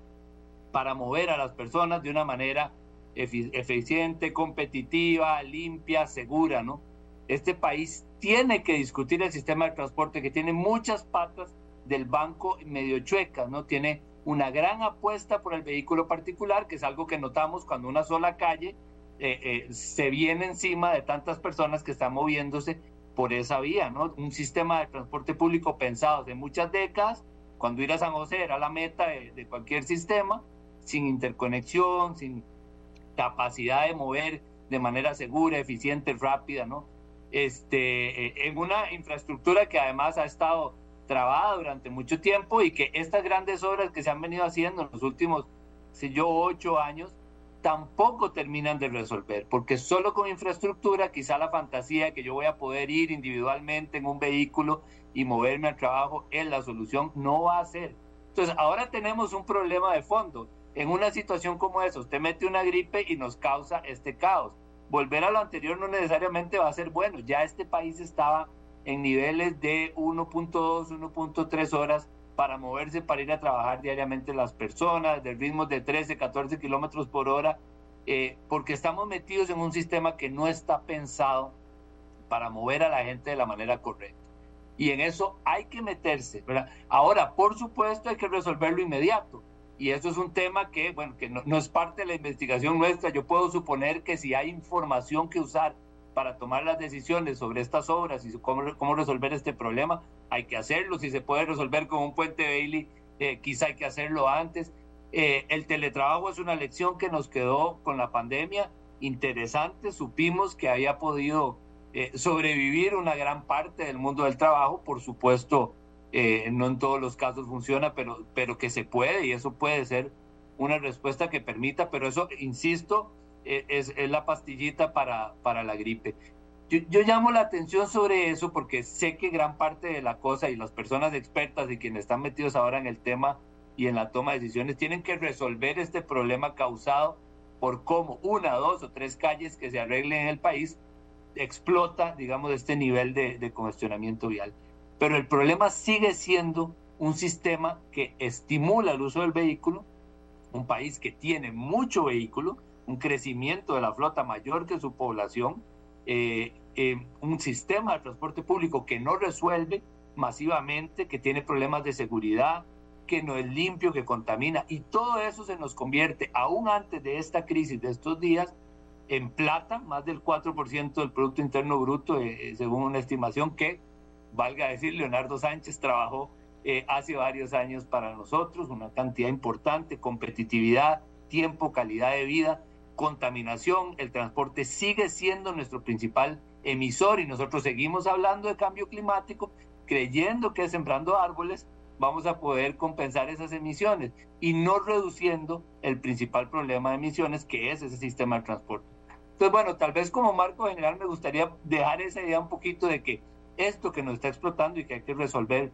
para mover a las personas de una manera eficiente, competitiva, limpia, segura, ¿no? Este país tiene que discutir el sistema de transporte que tiene muchas patas del banco medio chueca, ¿no? Tiene una gran apuesta por el vehículo particular, que es algo que notamos cuando una sola calle eh, eh, se viene encima de tantas personas que están moviéndose por esa vía, ¿no? Un sistema de transporte público pensado de muchas décadas, cuando ir a San José era la meta de, cualquier sistema, sin interconexión, sin capacidad de mover de manera segura, eficiente, rápida, ¿no? Este, eh, en una infraestructura que además ha estado trabada durante mucho tiempo y que estas grandes obras que se han venido haciendo en los últimos, sé yo, ocho años, tampoco terminan de resolver, porque solo con infraestructura, quizá la fantasía que yo voy a poder ir individualmente en un vehículo y moverme al trabajo es la solución, no va a ser. Entonces, ahora tenemos un problema de fondo. En una situación como esa, usted mete una gripe y nos causa este caos. Volver a lo anterior no necesariamente va a ser bueno. Ya este país estaba en niveles de 1.2, 1.3 horas para moverse, para ir a trabajar diariamente las personas, de ritmos de 13, 14 kilómetros por hora, eh, porque estamos metidos en un sistema que no está pensado para mover a la gente de la manera correcta. Y en eso hay que meterse. ¿verdad? Ahora, por supuesto, hay que resolverlo inmediato. Y eso es un tema que, bueno, que no, no es parte de la investigación nuestra. Yo puedo suponer que si hay información que usar para tomar las decisiones sobre estas obras y cómo, cómo resolver este problema, hay que hacerlo. Si se puede resolver con un puente Bailey, eh, quizá hay que hacerlo antes. Eh, el teletrabajo es una lección que nos quedó con la pandemia interesante. Supimos que había podido eh, sobrevivir una gran parte del mundo del trabajo. Por supuesto, no en todos los casos funciona, pero, pero que se puede y eso puede ser una respuesta que permita, pero eso, insisto, es, es, la pastillita para, para la gripe. Yo, yo, llamo la atención sobre eso porque sé que gran parte de la cosa y las personas expertas y quienes están metidos ahora en el tema y en la toma de decisiones tienen que resolver este problema causado por cómo una, dos o tres calles que se arreglen en el país explota, digamos, este nivel de, de congestionamiento vial. Pero el problema sigue siendo un sistema que estimula el uso del vehículo, un país que tiene mucho vehículo, un crecimiento de la flota mayor que su población, eh, eh, un sistema de transporte público que no resuelve masivamente, que tiene problemas de seguridad, que no es limpio, que contamina, y todo eso se nos convierte, aún antes de esta crisis de estos días, en plata, más del 4% del Producto Interno Bruto, eh, según una estimación que, valga decir, Leonardo Sánchez trabajó hace varios años para nosotros, una cantidad importante, competitividad, tiempo, calidad de vida, contaminación, el transporte sigue siendo nuestro principal emisor y nosotros seguimos hablando de cambio climático, creyendo que sembrando árboles vamos a poder compensar esas emisiones y no reduciendo el principal problema de emisiones que es ese sistema de transporte. Entonces, bueno, tal vez como marco general me gustaría dejar esa idea un poquito de que esto que nos está explotando y que hay que resolver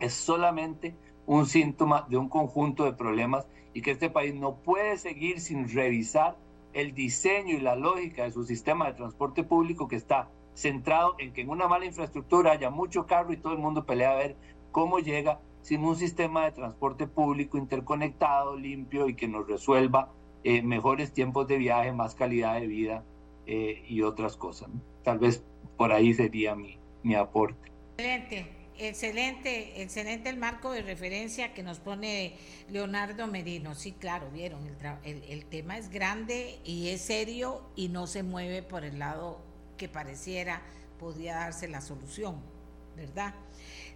es solamente un síntoma de un conjunto de problemas y que este país no puede seguir sin revisar el diseño y la lógica de su sistema de transporte público que está centrado en que en una mala infraestructura haya mucho carro y todo el mundo pelea a ver cómo llega sin un sistema de transporte público interconectado, limpio y que nos resuelva eh, mejores tiempos de viaje, más calidad de vida eh, y otras cosas. Tal vez por ahí sería mi, mi aporte. Excelente excelente, excelente el marco de referencia que nos pone Leonardo Merino. Sí, claro, vieron, el, tema es grande y es serio y no se mueve por el lado que pareciera podría darse la solución, ¿verdad?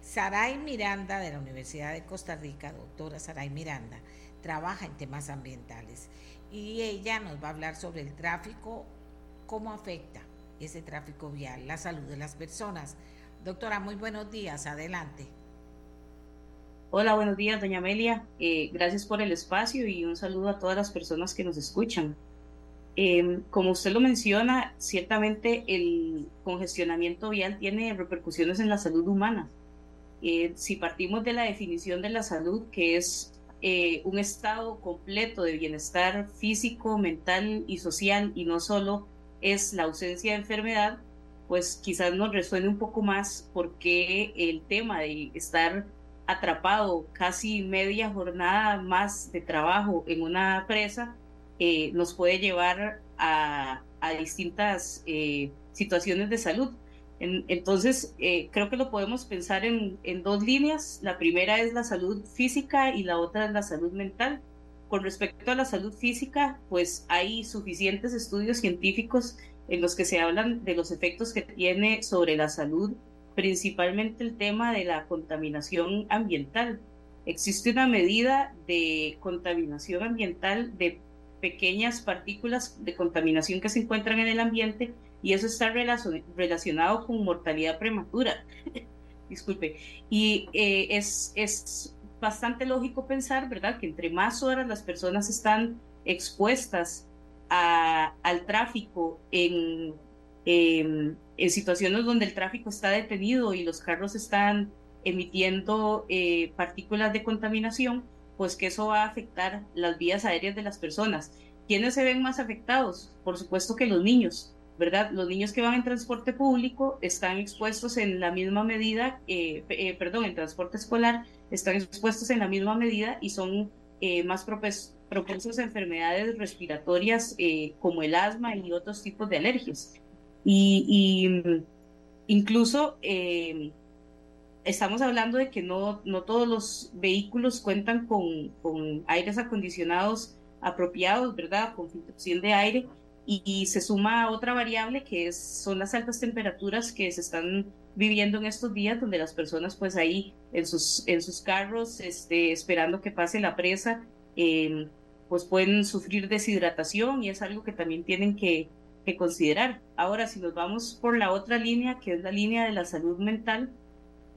Saray Miranda de la Universidad de Costa Rica, doctora Saray Miranda, trabaja en temas ambientales y ella nos va a hablar sobre el tráfico, cómo afecta ese tráfico vial, la salud de las personas Doctora, muy buenos días, adelante. Hola, buenos días, doña Amelia. Eh, gracias por el espacio y un saludo a todas las personas que nos escuchan. Eh, como usted lo menciona, ciertamente el congestionamiento vial tiene repercusiones en la salud humana. Eh, si partimos de la definición de la salud, que es un estado completo de bienestar físico, mental y social, y no solo es la ausencia de enfermedad, pues quizás nos resuene un poco más porque el tema de estar atrapado casi media jornada más de trabajo en una presa eh, nos puede llevar a, distintas eh, situaciones de salud. entonces, eh, creo que lo podemos pensar en, en dos líneas. La primera es la salud física y la otra es la salud mental. Con respecto a la salud física, pues hay suficientes estudios científicos en los que se hablan de los efectos que tiene sobre la salud, principalmente el tema de la contaminación ambiental. Existe una medida de contaminación ambiental de pequeñas partículas de contaminación que se encuentran en el ambiente y eso está relacionado con mortalidad prematura. Disculpe. Y eh, es, es bastante lógico pensar, ¿verdad?, que entre más horas las personas están expuestas al tráfico en, en, situaciones donde el tráfico está detenido y los carros están emitiendo eh, partículas de contaminación, pues que eso va a afectar las vías aéreas de las personas. ¿Quiénes se ven más afectados? Por supuesto que los niños, ¿verdad? Los niños que van en transporte público están expuestos en la misma medida, eh, eh, perdón, en transporte escolar, están expuestos en la misma medida y son más propensos a enfermedades respiratorias como el asma y otros tipos de alergias. Y, mm, incluso estamos hablando de que no, no todos los vehículos cuentan con, con aires acondicionados apropiados, ¿verdad? Con filtración de aire. Y, se suma otra variable que son las altas temperaturas que se están viviendo en estos días, donde las personas pues ahí en sus, en sus carros, este, esperando que pase la presa, em, pues pueden sufrir deshidratación y es algo que también tienen que, considerar. Ahora, si nos vamos por la otra línea, que es la línea de la salud mental,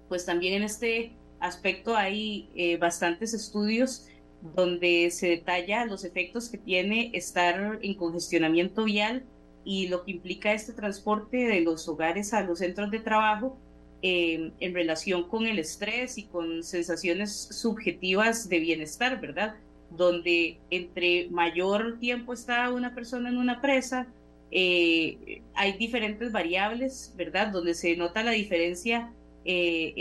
pues también en este aspecto hay eh, bastantes estudios donde se detalla los efectos que tiene estar en congestionamiento vial y lo que implica este transporte de los hogares a los centros de trabajo em, en relación con el estrés y con sensaciones subjetivas de bienestar, ¿verdad? Donde entre mayor tiempo está una persona en una presa, eh, hay diferentes variables, ¿verdad? Donde se nota la diferencia eh,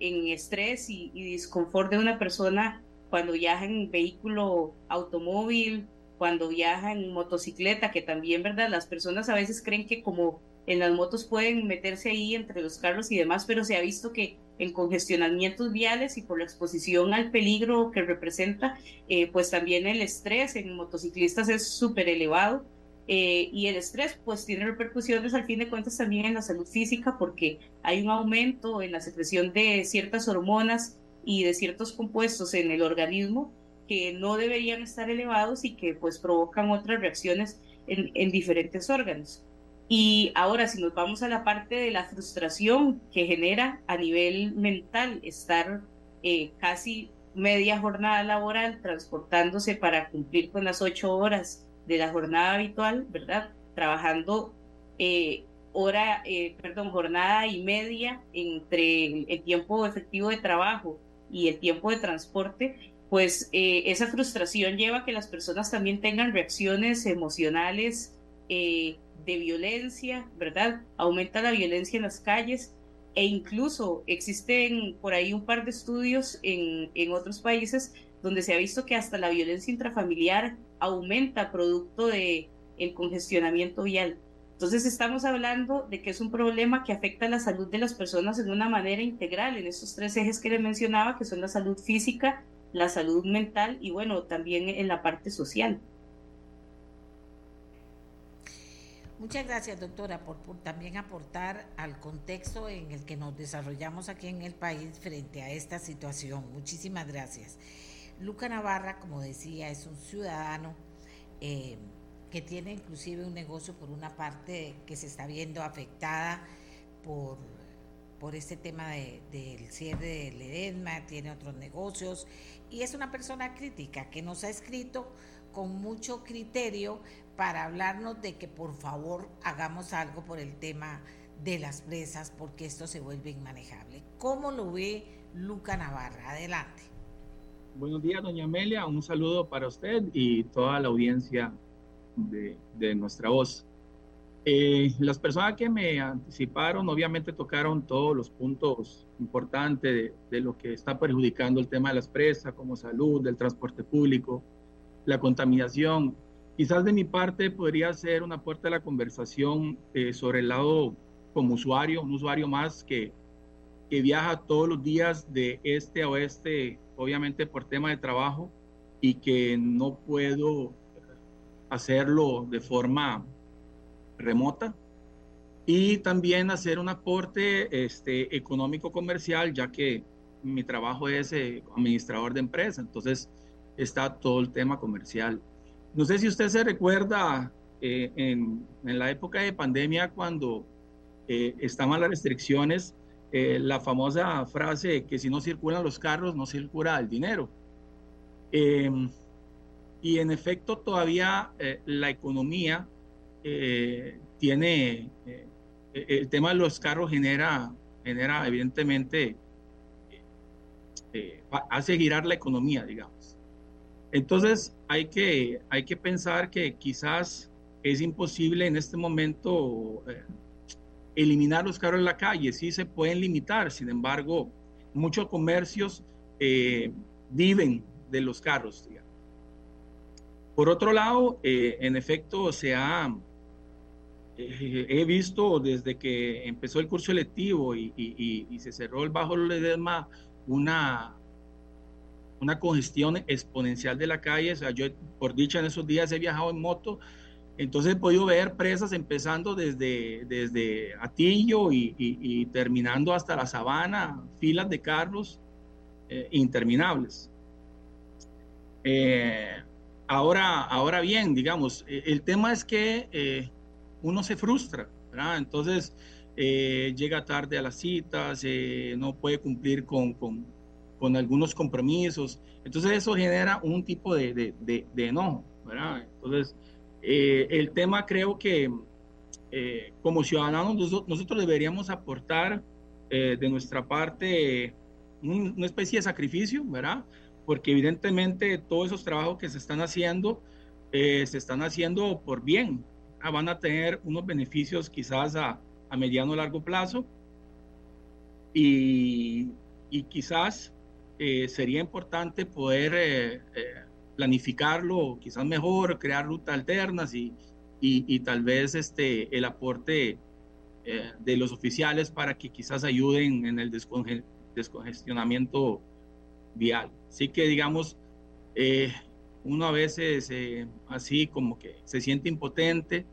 en, estrés y, y, disconfort de una persona cuando viaja en vehículo automóvil, cuando viaja en motocicleta, que también, ¿verdad? Las personas a veces creen que como en las motos pueden meterse ahí entre los carros y demás, pero se ha visto que en congestionamientos viales y por la exposición al peligro que representa, eh, pues también el estrés en motociclistas es súper elevado eh, y el estrés pues tiene repercusiones al fin de cuentas también en la salud física porque hay un aumento en la secreción de ciertas hormonas y de ciertos compuestos en el organismo que no deberían estar elevados y que pues provocan otras reacciones en, diferentes órganos. Y ahora si nos vamos a la parte de la frustración que genera a nivel mental estar eh, casi media jornada laboral transportándose para cumplir con las ocho horas de la jornada habitual, ¿verdad? Trabajando eh, hora, eh, perdón, jornada y media entre el, tiempo efectivo de trabajo y el tiempo de transporte, pues eh, esa frustración lleva a que las personas también tengan reacciones emocionales de violencia, ¿verdad? Aumenta la violencia en las calles e incluso existen por ahí un par de estudios en, en otros países donde se ha visto que hasta la violencia intrafamiliar aumenta producto de el congestionamiento vial. Entonces estamos hablando de que es un problema que afecta la salud de las personas en una manera integral, en estos tres ejes que le mencionaba, que son la salud física, la salud mental y bueno, también en la parte social. Muchas gracias, doctora, por, también aportar al contexto en el que nos desarrollamos aquí en el país frente a esta situación. Muchísimas gracias. Luca Navarra, como decía, es un ciudadano eh, que tiene inclusive un negocio por una parte que se está viendo afectada por, por este tema del cierre del Edesma, tiene otros negocios y es una persona crítica que nos ha escrito con mucho criterio para hablarnos de que por favor hagamos algo por el tema de las presas porque esto se vuelve inmanejable. ¿Cómo lo ve Luca Navarra? Adelante. Buenos días, doña Amelia. Un saludo para usted y toda la audiencia de, nuestra voz. Eh, las personas que me anticiparon obviamente tocaron todos los puntos importantes de, lo que está perjudicando el tema de las presas, como salud, del transporte público, la contaminación. Quizás de mi parte podría ser una puerta de la conversación eh, sobre el lado como usuario, un usuario más que, que viaja todos los días de este a oeste obviamente por tema de trabajo y que no puedo hacerlo de forma remota. Y también hacer un aporte este, económico comercial ya que mi trabajo es eh, administrador de empresa. Entonces está todo el tema comercial no sé si usted se recuerda eh, en, la época de pandemia cuando eh, estaban las restricciones eh, la famosa frase que si no circulan los carros, no circula el dinero. Em, y en efecto todavía la economía tiene, eh, el tema de los carros genera, genera evidentemente, hace girar la economía, digamos. Entonces hay que, hay que pensar que quizás es imposible en este momento eliminar los carros en la calle, sí se pueden limitar, sin embargo, muchos comercios viven de los carros. Digamos. Por otro lado, eh, en efecto, se ha, eh, he visto desde que empezó el curso electivo y, se cerró el Bajo Ledesma una, una congestión exponencial de la calle. O sea, yo, por dicha, en esos días he viajado en moto, entonces he podido ver presas empezando desde, desde Atillo y, terminando hasta la Sabana, filas de carros eh, interminables. Ahora, ahora bien, digamos, eh, el tema es que eh, uno se frustra, ¿verdad? Entonces, eh, llega tarde a las citas, no puede cumplir con, con, con, algunos compromisos. Entonces, eso genera un tipo de, de, de, enojo, ¿verdad? Entonces, el tema creo que como ciudadanos nosotros deberíamos aportar de nuestra parte una especie de sacrificio, ¿verdad? porque evidentemente todos esos trabajos que se están haciendo eh, se están haciendo por bien, ah, van a tener unos beneficios quizás a, a mediano o largo plazo y, y quizás eh, sería importante poder eh, planificarlo quizás mejor, crear rutas alternas y, y, y tal vez este, el aporte de los oficiales para que quizás ayuden en el descongestionamiento vial. Así que digamos, eh, uno a veces eh, así como que se siente impotente,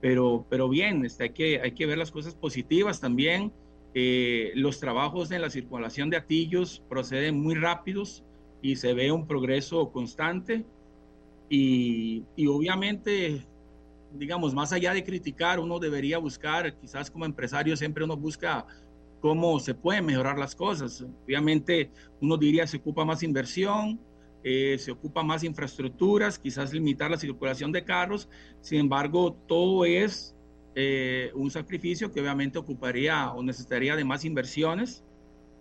pero, pero bien, este, hay, que, hay que ver las cosas positivas también. Eh, los trabajos en la circulación de atillos proceden muy rápidos y se ve un progreso constante. Y, obviamente, digamos, más allá de criticar, uno debería buscar, quizás como empresario siempre uno busca cómo se pueden mejorar las cosas. Obviamente, uno diría se ocupa más inversión, eh, se ocupa más infraestructuras, quizás limitar la circulación de carros. Sin embargo, todo es eh, un sacrificio que obviamente ocuparía o necesitaría de más inversiones.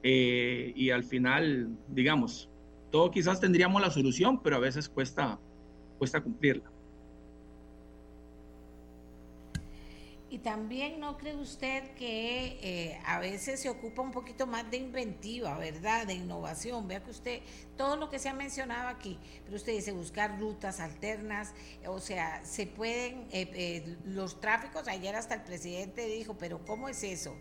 Eh, y al final, digamos, todo quizás tendríamos la solución, pero a veces cuesta, cuesta cumplirla. Y también no cree usted que eh, a veces se ocupa un poquito más de inventiva, ¿verdad? De innovación. Vea que usted, todo lo que se ha mencionado aquí, pero usted dice buscar rutas alternas, o sea, se pueden, eh, eh, los tráficos, ayer hasta el presidente dijo, pero ¿cómo es eso?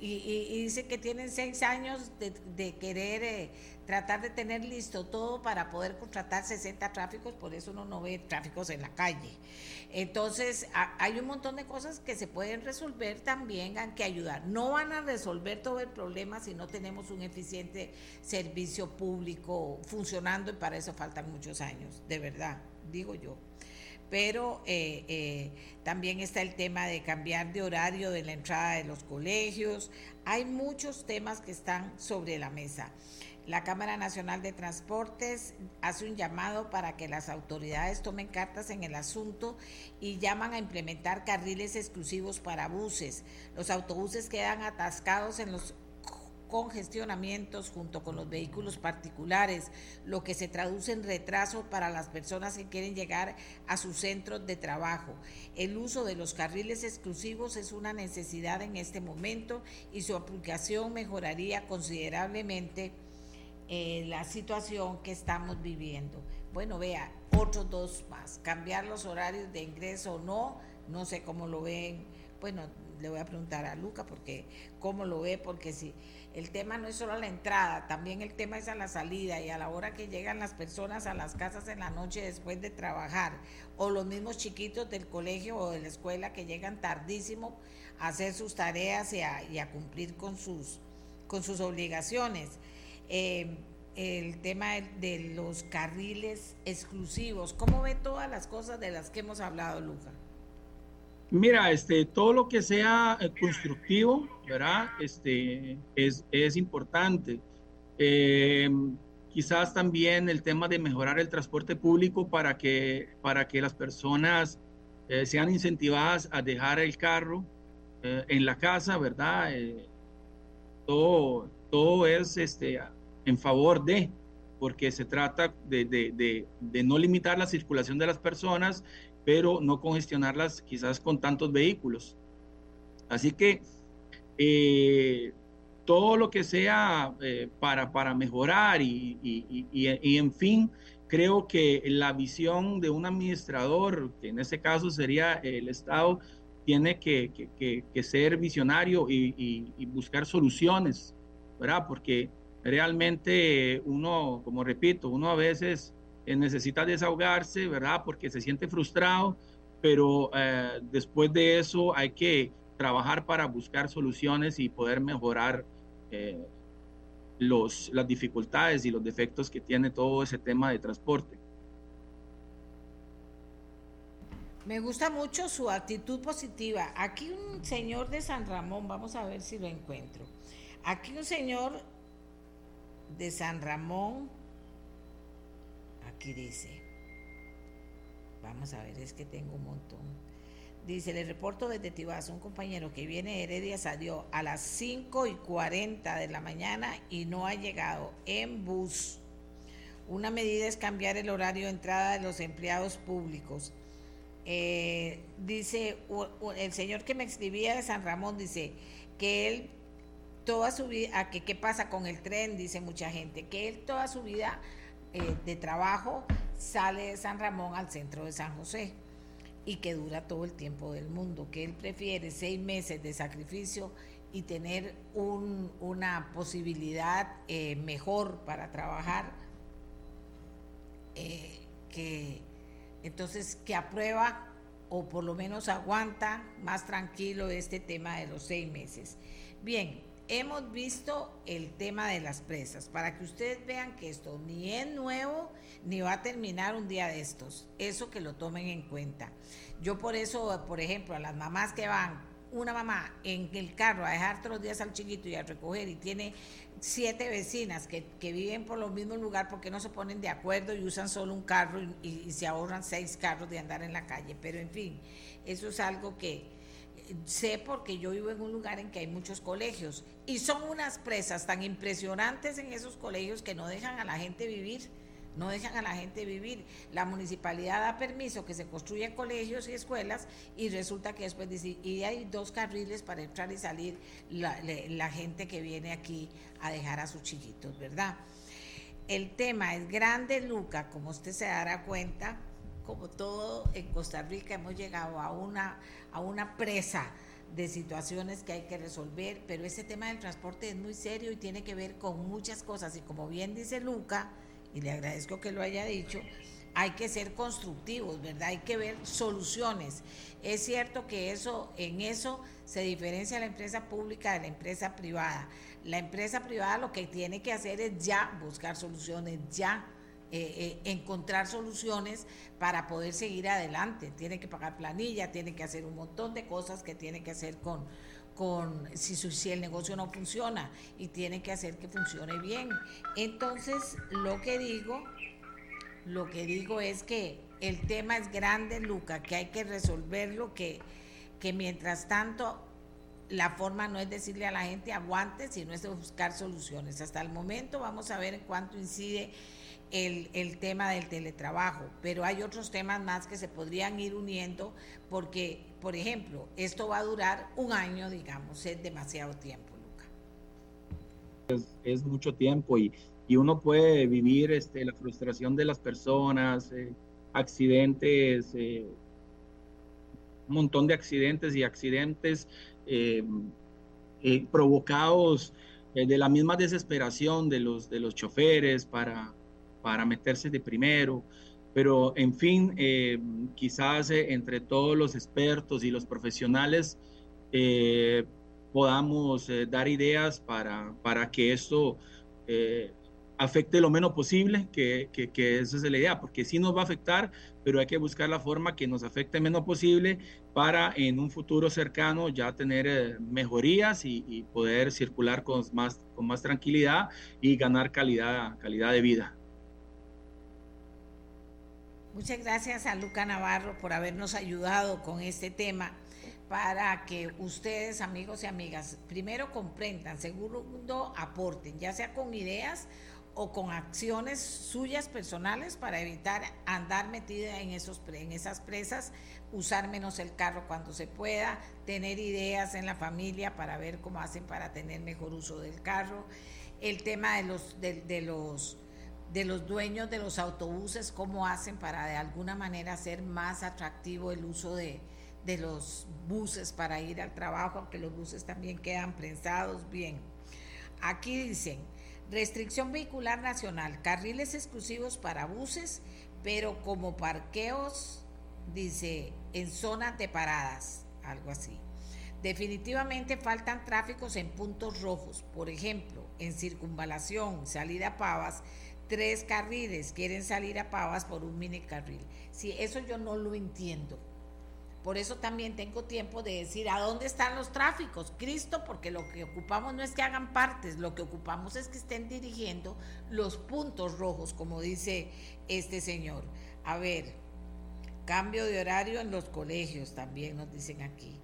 Y, dice que tienen seis años de, querer tratar de tener listo todo para poder contratar 60 tráficos, por eso uno no ve tráficos en la calle. Entonces, hay un montón de cosas que se pueden resolver también, hay que ayudar. No van a resolver todo el problema si no tenemos un eficiente servicio público funcionando y para eso faltan muchos años, de verdad, digo yo. Pero eh, eh, también está el tema de cambiar de horario de la entrada de los colegios. Hay muchos temas que están sobre la mesa. La Cámara Nacional de Transportes hace un llamado para que las autoridades tomen cartas en el asunto y llaman a implementar carriles exclusivos para buses. Los autobuses quedan atascados en los congestionamientos junto con los vehículos particulares, lo que se traduce en retraso para las personas que quieren llegar a sus centros de trabajo. El uso de los carriles exclusivos es una necesidad en este momento y su aplicación mejoraría considerablemente eh, la situación que estamos viviendo. Bueno, vea, otros dos más. Cambiar los horarios de ingreso o no, no sé cómo lo ven. Bueno, le voy a preguntar a Luca porque cómo lo ve, porque si el tema no es solo la entrada, también el tema es a la salida y a la hora que llegan las personas a las casas en la noche después de trabajar, o los mismos chiquitos del colegio o de la escuela que llegan tardísimo a hacer sus tareas y a, y a cumplir con sus, con sus obligaciones. Eh, el tema de los carriles exclusivos. ¿Cómo ve todas las cosas de las que hemos hablado, Luca? Mira, este, todo lo que sea eh, constructivo, ¿verdad? Este, es, es importante. Eh, quizás también el tema de mejorar el transporte público para que, para que las personas eh, sean incentivadas a dejar el carro eh, en la casa, ¿verdad? Todo, todo es este, en favor de, porque se trata de, de, de, no limitar la circulación de las personas, pero no congestionarlas quizás con tantos vehículos. Así que todo lo que sea eh, para, para mejorar y, y, y, en fin, creo que la visión de un administrador, que en este caso sería el Estado, tiene que, que, que ser visionario y, buscar soluciones, ¿verdad? Porque realmente uno, como repito, uno a veces eh, necesita desahogarse, ¿verdad? Porque se siente frustrado, pero eh, después de eso hay que trabajar para buscar soluciones y poder mejorar eh, los, las dificultades y los defectos que tiene todo ese tema de transporte. Me gusta mucho su actitud positiva. Aquí un señor de San Ramón, vamos a ver si lo encuentro. Aquí un señor de San Ramón, aquí dice, vamos a ver, es que tengo un montón. Dice, le reporto desde Tibás, un compañero que viene de Heredia salió a las 5 y 40 de la mañana y no ha llegado en bus. Una medida es cambiar el horario de entrada de los empleados públicos. Eh, dice, el señor que me escribía de San Ramón dice que él toda su vida, que qué pasa con el tren, dice mucha gente, que él toda su vida eh, de trabajo sale de San Ramón al centro de San José y que dura todo el tiempo del mundo, que él prefiere seis meses de sacrificio y tener una posibilidad eh, mejor para trabajar, eh, que entonces que aprueba o por lo menos aguanta más tranquilo este tema de los seis meses. Bien, hemos visto el tema de las presas, para que ustedes vean que esto ni es nuevo ni va a terminar un día de estos, eso que lo tomen en cuenta. Yo por eso, por ejemplo, a las mamás que van, una mamá en el carro a dejar todos los días al chiquito y a recoger y tiene siete vecinas que, viven por los mismos lugar porque no se ponen de acuerdo y usan solo un carro y se ahorran seis carros de andar en la calle. Pero en fin, eso es algo que sé porque yo vivo en un lugar en que hay muchos colegios y son unas presas tan impresionantes en esos colegios que no dejan a la gente vivir, no dejan a la gente vivir. La municipalidad da permiso que se construyan colegios y escuelas y resulta que después dice, y hay dos carriles para entrar y salir la, la gente que viene aquí a dejar a sus chiquitos, ¿verdad? El tema es grande, Luca, como usted se dará cuenta, como todo en Costa Rica hemos llegado a una, a una presa de situaciones que hay que resolver, pero ese tema del transporte es muy serio y tiene que ver con muchas cosas y como bien dice Luca, y le agradezco que lo haya dicho, hay que ser constructivos, ¿verdad? Hay que ver soluciones. Es cierto que eso en eso se diferencia la empresa pública de la empresa privada. La empresa privada lo que tiene que hacer es ya buscar soluciones, ya eh, eh, encontrar soluciones para poder seguir adelante. Tiene que pagar planilla, tiene que hacer un montón de cosas que tiene que hacer con, con si, si el negocio no funciona y tiene que hacer que funcione bien. Entonces, lo que digo, lo que digo es que el tema es grande, Luca, que hay que resolverlo, que, que mientras tanto la forma no es decirle a la gente aguante, sino es buscar soluciones. Hasta el momento vamos a ver en cuánto incide el, tema del teletrabajo, pero hay otros temas más que se podrían ir uniendo porque, por ejemplo, esto va a durar un año, digamos, es demasiado tiempo, Luca. Es, mucho tiempo y, y, uno puede vivir este, la frustración de las personas, eh, accidentes, eh, un montón de accidentes y accidentes eh, provocados de la misma desesperación de los, de los choferes para para meterse de primero, pero en fin, eh, quizás eh, entre todos los expertos y los profesionales podamos dar ideas para, para que esto afecte lo menos posible, que, que, esa es la idea, porque sí nos va a afectar, pero hay que buscar la forma que nos afecte menos posible para en un futuro cercano ya tener eh, mejorías y, y, poder circular con más, con más tranquilidad y ganar calidad, calidad de vida. Muchas gracias a Luca Navarro por habernos ayudado con este tema para que ustedes, amigos y amigas, primero comprendan, segundo aporten, ya sea con ideas o con acciones suyas personales para evitar andar metida en, esos, en esas presas, usar menos el carro cuando se pueda, tener ideas en la familia para ver cómo hacen para tener mejor uso del carro, el tema de los, de, de los, de los dueños de los autobuses, cómo hacen para de alguna manera hacer más atractivo el uso de, de los buses para ir al trabajo, aunque los buses también quedan prensados bien. Aquí dicen, Restricción vehicular nacional, carriles exclusivos para buses, pero como parqueos, dice, en zonas de paradas, algo así. Definitivamente faltan tráficos en puntos rojos, por ejemplo, en circunvalación, salida Pavas, tres carriles quieren salir a Pavas por un mini carril. Si eso yo no lo entiendo. Por eso también tengo tiempo de decir a dónde están los tráficos. Cristo, porque lo que ocupamos no es que hagan partes, lo que ocupamos es que estén dirigiendo los puntos rojos, como dice este señor. A ver, cambio de horario en los colegios también nos dicen aquí.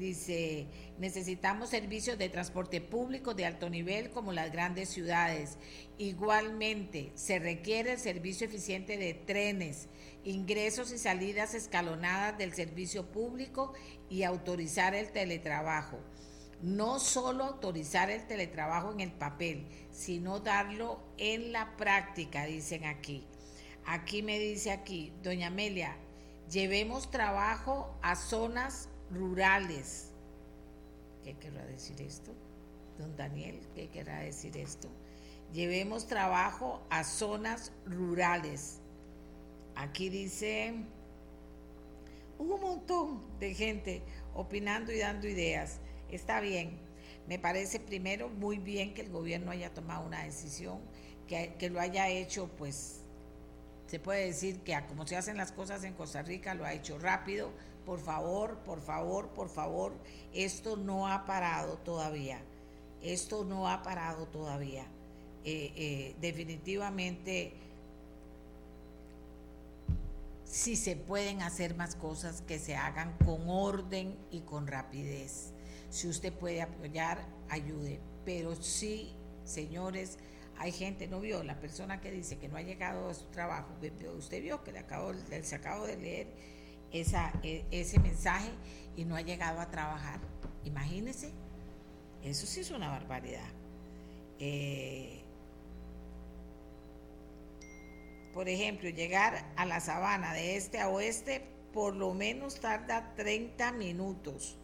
Dice, necesitamos servicios de transporte público de alto nivel como las grandes ciudades. Igualmente, se requiere el servicio eficiente de trenes ingresos y salidas escalonadas del servicio público y autorizar el teletrabajo. No solo autorizar el teletrabajo en el papel, sino darlo en la práctica, dicen aquí. Aquí me dice aquí, doña Amelia, llevemos trabajo a zonas rurales. ¿Qué querrá decir esto? Don Daniel, ¿qué querrá decir esto? Llevemos trabajo a zonas rurales Aquí dice, un montón de gente opinando y dando ideas. Está bien. Me parece primero muy bien que el gobierno haya tomado una decisión, que, que lo haya hecho, pues, se puede decir que como se hacen las cosas en Costa Rica, lo ha hecho rápido. Por favor, por favor, por favor, esto no ha parado todavía. Esto no ha parado todavía. Eh, eh, definitivamente si se pueden hacer más cosas que se hagan con orden y con rapidez. Si usted puede apoyar, ayude. Pero sí, señores, hay gente, no vio, la persona que dice que no ha llegado a su trabajo, usted vio que le acabo, se acabo de leer esa, e, ese mensaje y no ha llegado a trabajar. Imagínese, eso sí es una barbaridad. Eh, por ejemplo, llegar a la sabana de este a oeste por lo menos tarda 30 minutos.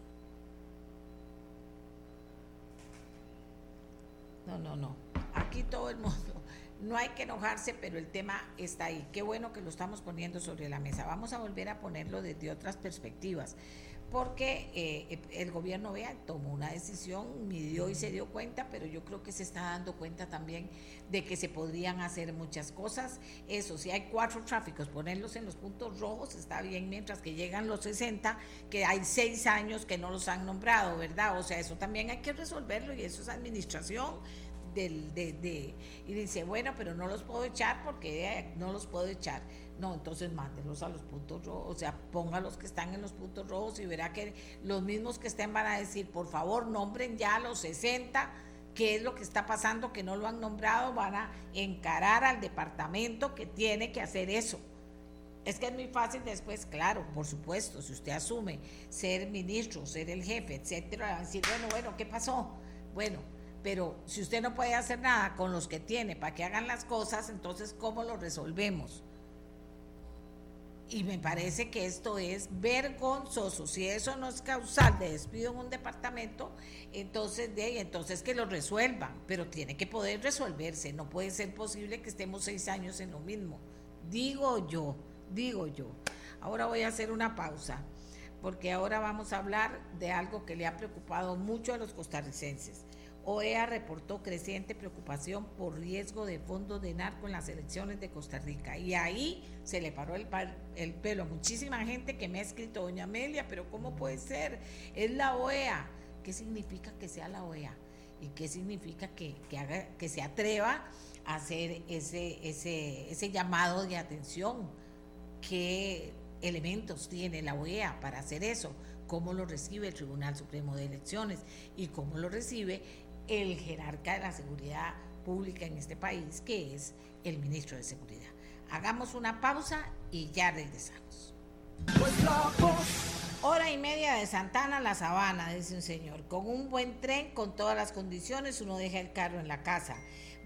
No, no, no. Aquí todo el mundo. No hay que enojarse, pero el tema está ahí. Qué bueno que lo estamos poniendo sobre la mesa. Vamos a volver a ponerlo desde otras perspectivas porque eh, el gobierno, vea, tomó una decisión, midió y se dio cuenta, pero yo creo que se está dando cuenta también de que se podrían hacer muchas cosas. Eso, si hay cuatro tráficos, ponerlos en los puntos rojos está bien, mientras que llegan los 60, que hay seis años que no los han nombrado, ¿verdad? O sea, eso también hay que resolverlo y eso es administración. Del, de, de, y dice, bueno, pero no los puedo echar porque eh, no los puedo echar no, entonces mándelos a los puntos rojos, o sea, ponga los que están en los puntos rojos y verá que los mismos que estén van a decir, por favor, nombren ya a los 60, qué es lo que está pasando, que no lo han nombrado, van a encarar al departamento que tiene que hacer eso. Es que es muy fácil después, claro, por supuesto, si usted asume ser ministro, ser el jefe, etcétera, va a decir, bueno, bueno, ¿qué pasó? Bueno, pero si usted no puede hacer nada con los que tiene para que hagan las cosas, entonces, ¿cómo lo resolvemos? Y me parece que esto es vergonzoso. Si eso no es causal de despido en un departamento, entonces de entonces que lo resuelvan, pero tiene que poder resolverse. No puede ser posible que estemos seis años en lo mismo. Digo yo, digo yo. Ahora voy a hacer una pausa, porque ahora vamos a hablar de algo que le ha preocupado mucho a los costarricenses. OEA reportó creciente preocupación por riesgo de fondos de narco en las elecciones de Costa Rica. Y ahí se le paró el, el pelo a muchísima gente que me ha escrito, doña Amelia, pero ¿cómo puede ser? Es la OEA. ¿Qué significa que sea la OEA? ¿Y qué significa que, que se atreva a hacer ese, ese, ese llamado de atención? ¿Qué elementos tiene la OEA para hacer eso? cómo lo recibe el Tribunal Supremo de Elecciones y cómo lo recibe el jerarca de la seguridad pública en este país, que es el ministro de Seguridad. Hagamos una pausa y ya regresamos. Hora y media de Santana a La Sabana, dice un señor. Con un buen tren, con todas las condiciones, uno deja el carro en la casa.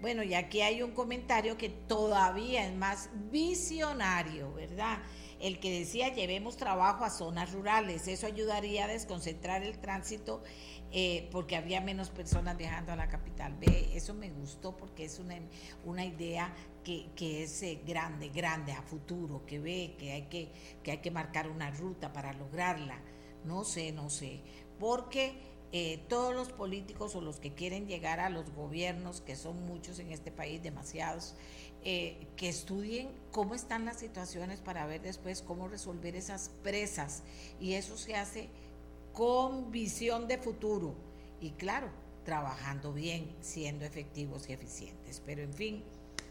Bueno, y aquí hay un comentario que todavía es más visionario, ¿verdad? el que decía llevemos trabajo a zonas rurales. Eso ayudaría a desconcentrar el tránsito eh, porque habría menos personas viajando a la capital. Ve, eso me gustó porque es una, una idea que, que es eh, grande, grande a futuro, que ve que hay que, que hay que marcar una ruta para lograrla. No sé, no sé. Porque eh, todos los políticos o los que quieren llegar a los gobiernos, que son muchos en este país, demasiados, eh, que estudien cómo están las situaciones para ver después cómo resolver esas presas. Y eso se hace con visión de futuro. Y claro, trabajando bien, siendo efectivos y eficientes. Pero en fin,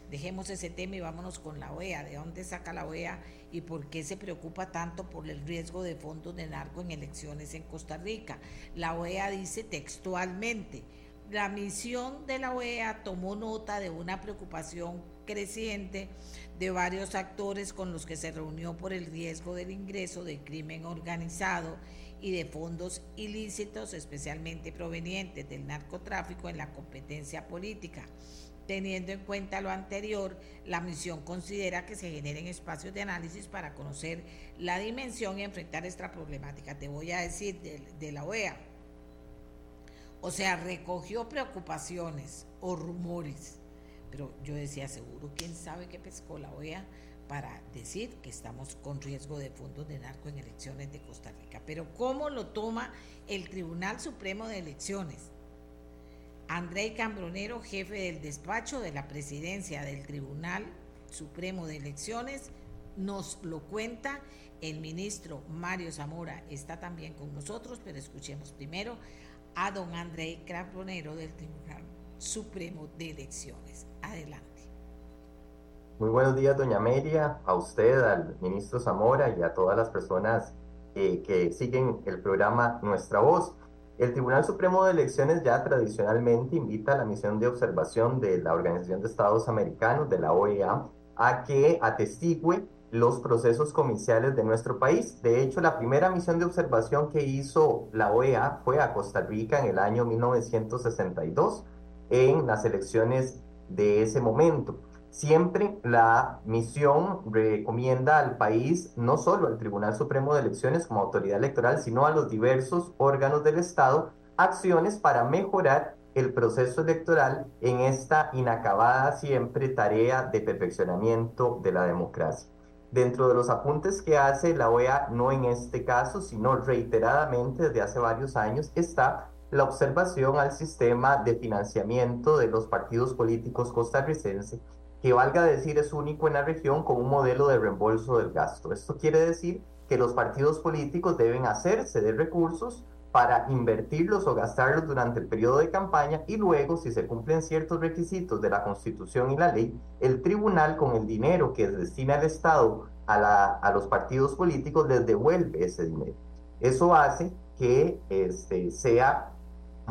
dejemos ese tema y vámonos con la OEA. ¿De dónde saca la OEA y por qué se preocupa tanto por el riesgo de fondos de narco en elecciones en Costa Rica? La OEA dice textualmente, la misión de la OEA tomó nota de una preocupación creciente de varios actores con los que se reunió por el riesgo del ingreso de crimen organizado y de fondos ilícitos, especialmente provenientes del narcotráfico en la competencia política. Teniendo en cuenta lo anterior, la misión considera que se generen espacios de análisis para conocer la dimensión y enfrentar esta problemática. Te voy a decir de, la OEA. O sea, recogió preocupaciones o rumores, pero yo decía seguro, ¿quién sabe qué pescó la OEA para decir que estamos con riesgo de fondos de narco en elecciones de Costa Rica? Pero ¿cómo lo toma el Tribunal Supremo de Elecciones? André Cambronero, jefe del despacho de la presidencia del Tribunal Supremo de Elecciones, nos lo cuenta. El ministro Mario Zamora está también con nosotros, pero escuchemos primero a don André Cambronero del Tribunal Supremo de Elecciones. Adelante. Muy buenos días, doña Amelia, a usted, al ministro Zamora y a todas las personas eh, que siguen el programa Nuestra Voz. El Tribunal Supremo de Elecciones ya tradicionalmente invita a la misión de observación de la Organización de Estados Americanos, de la OEA, a que atestigue los procesos comerciales de nuestro país. De hecho, la primera misión de observación que hizo la OEA fue a Costa Rica en el año 1962, en las elecciones de ese momento. Siempre la misión recomienda al país, no solo al Tribunal Supremo de Elecciones como autoridad electoral, sino a los diversos órganos del Estado, acciones para mejorar el proceso electoral en esta inacabada siempre tarea de perfeccionamiento de la democracia. Dentro de los apuntes que hace la OEA, no en este caso, sino reiteradamente desde hace varios años, está la observación al sistema de financiamiento de los partidos políticos costarricenses que valga decir es único en la región con un modelo de reembolso del gasto. Esto quiere decir que los partidos políticos deben hacerse de recursos para invertirlos o gastarlos durante el periodo de campaña y luego, si se cumplen ciertos requisitos de la Constitución y la ley, el tribunal con el dinero que destina el Estado a, la, a los partidos políticos les devuelve ese dinero. Eso hace que este, sea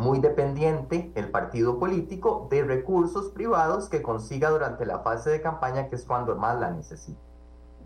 muy dependiente el partido político de recursos privados que consiga durante la fase de campaña, que es cuando más la necesita.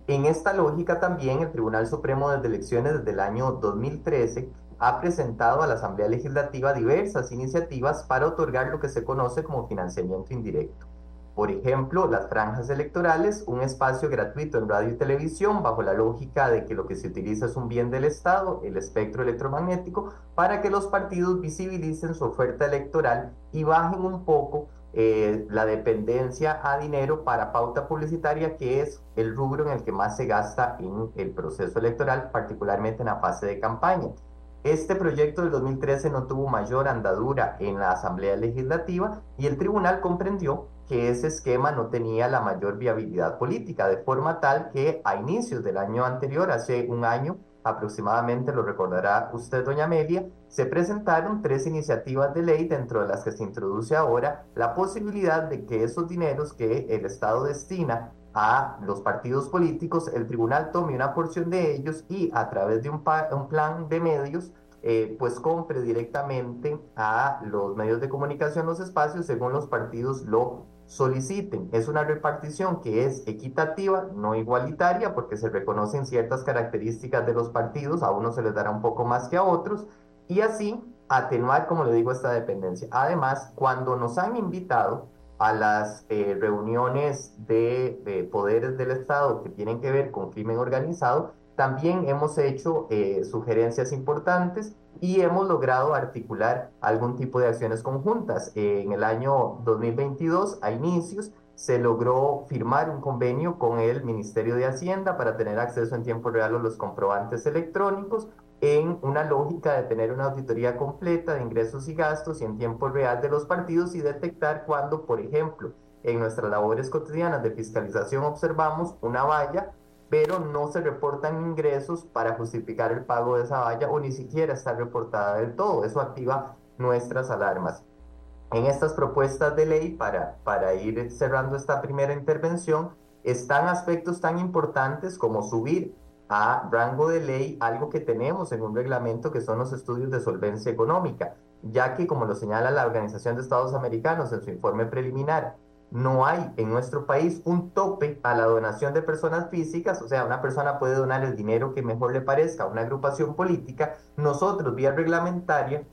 En esta lógica también el Tribunal Supremo de Elecciones desde el año 2013 ha presentado a la Asamblea Legislativa diversas iniciativas para otorgar lo que se conoce como financiamiento indirecto. Por ejemplo, las franjas electorales, un espacio gratuito en radio y televisión bajo la lógica de que lo que se utiliza es un bien del Estado, el espectro electromagnético, para que los partidos visibilicen su oferta electoral y bajen un poco eh, la dependencia a dinero para pauta publicitaria, que es el rubro en el que más se gasta en el proceso electoral, particularmente en la fase de campaña. Este proyecto del 2013 no tuvo mayor andadura en la Asamblea Legislativa y el tribunal comprendió que ese esquema no tenía la mayor viabilidad política, de forma tal que a inicios del año anterior, hace un año aproximadamente, lo recordará usted, doña Amelia, se presentaron tres iniciativas de ley dentro de las que se introduce ahora la posibilidad de que esos dineros que el Estado destina a los partidos políticos, el tribunal tome una porción de ellos y a través de un, un plan de medios, eh, pues compre directamente a los medios de comunicación los espacios según los partidos lo soliciten. Es una repartición que es equitativa, no igualitaria, porque se reconocen ciertas características de los partidos, a unos se les dará un poco más que a otros, y así atenuar, como le digo, esta dependencia. Además, cuando nos han invitado a las eh, reuniones de, poderes del Estado que tienen que ver con crimen organizado, también hemos hecho eh, sugerencias importantes y hemos logrado articular algún tipo de acciones conjuntas. en el año 2022, a inicios, se logró firmar un convenio con el Ministerio de Hacienda para tener acceso en tiempo real a los comprobantes electrónicos en una lógica de tener una auditoría completa de ingresos y gastos y en tiempo real de los partidos y detectar cuando, por ejemplo, en nuestras labores cotidianas de fiscalización observamos una valla, pero no se reportan ingresos para justificar el pago de esa valla o ni siquiera está reportada del todo. Eso activa nuestras alarmas. En estas propuestas de ley, para, para ir cerrando esta primera intervención, están aspectos tan importantes como subir a rango de ley algo que tenemos en un reglamento que son los estudios de solvencia económica, ya que como lo señala la Organización de Estados Americanos en su informe preliminar, no hay en nuestro país un tope a la donación de personas físicas, o sea, una persona puede donar el dinero que mejor le parezca a una agrupación política, nosotros vía reglamentaria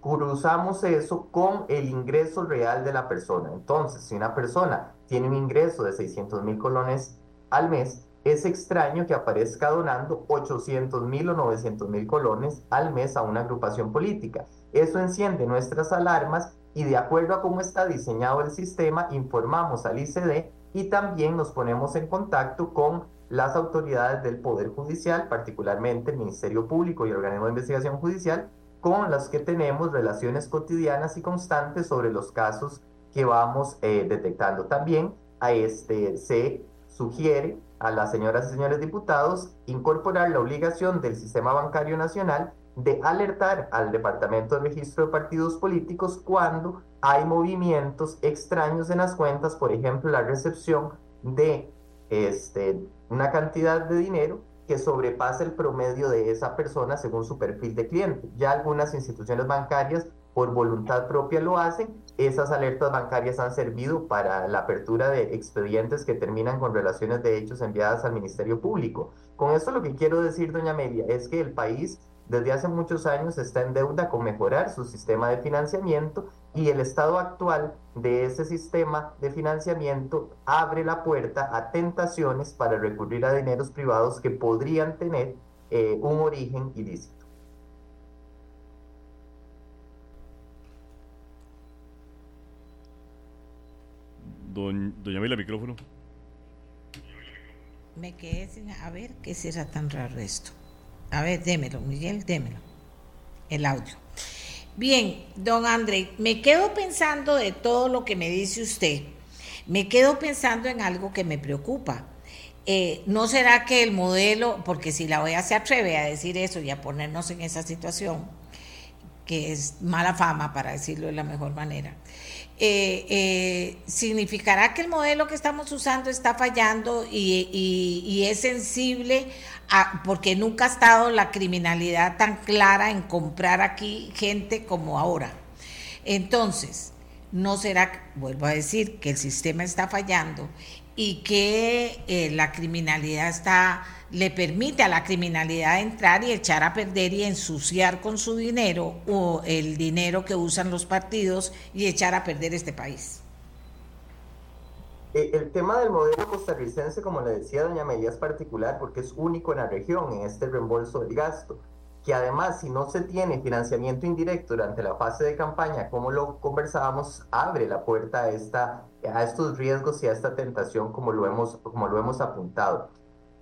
cruzamos eso con el ingreso real de la persona. Entonces, si una persona tiene un ingreso de 600 mil colones al mes, es extraño que aparezca donando 800 mil o 900 mil colones al mes a una agrupación política. Eso enciende nuestras alarmas y de acuerdo a cómo está diseñado el sistema, informamos al ICD y también nos ponemos en contacto con las autoridades del Poder Judicial, particularmente el Ministerio Público y el Organismo de Investigación Judicial, con las que tenemos relaciones cotidianas y constantes sobre los casos que vamos eh, detectando. También a este, se sugiere a las señoras y señores diputados incorporar la obligación del Sistema Bancario Nacional de alertar al Departamento de Registro de Partidos Políticos cuando hay movimientos extraños en las cuentas, por ejemplo, la recepción de este, una cantidad de dinero que sobrepasa el promedio de esa persona según su perfil de cliente. Ya algunas instituciones bancarias por voluntad propia lo hacen. Esas alertas bancarias han servido para la apertura de expedientes que terminan con relaciones de hechos enviadas al Ministerio Público. Con esto lo que quiero decir, doña Amelia, es que el país desde hace muchos años está en deuda con mejorar su sistema de financiamiento y el estado actual de ese sistema de financiamiento abre la puerta a tentaciones para recurrir a dineros privados que podrían tener eh, un origen ilícito. doña Mila, micrófono. Me quedé sin. A ver, ¿qué será tan raro esto? A ver, démelo, Miguel, démelo. El audio. Bien, don André, me quedo pensando de todo lo que me dice usted. Me quedo pensando en algo que me preocupa. Eh, ¿No será que el modelo, porque si la OEA se atreve a decir eso y a ponernos en esa situación, que es mala fama para decirlo de la mejor manera, eh, eh, significará que el modelo que estamos usando está fallando y, es sensible porque nunca ha estado la criminalidad tan clara en comprar aquí gente como ahora. Entonces, no será, vuelvo a decir, que el sistema está fallando y que eh, la criminalidad está le permite a la criminalidad entrar y echar a perder y ensuciar con su dinero o el dinero que usan los partidos y echar a perder este país. Eh, el tema del modelo costarricense, como le decía doña Amelia, es particular porque es único en la región en este reembolso del gasto, que además si no se tiene financiamiento indirecto durante la fase de campaña, como lo conversábamos, abre la puerta a, esta, a estos riesgos y a esta tentación como lo hemos, como lo hemos apuntado.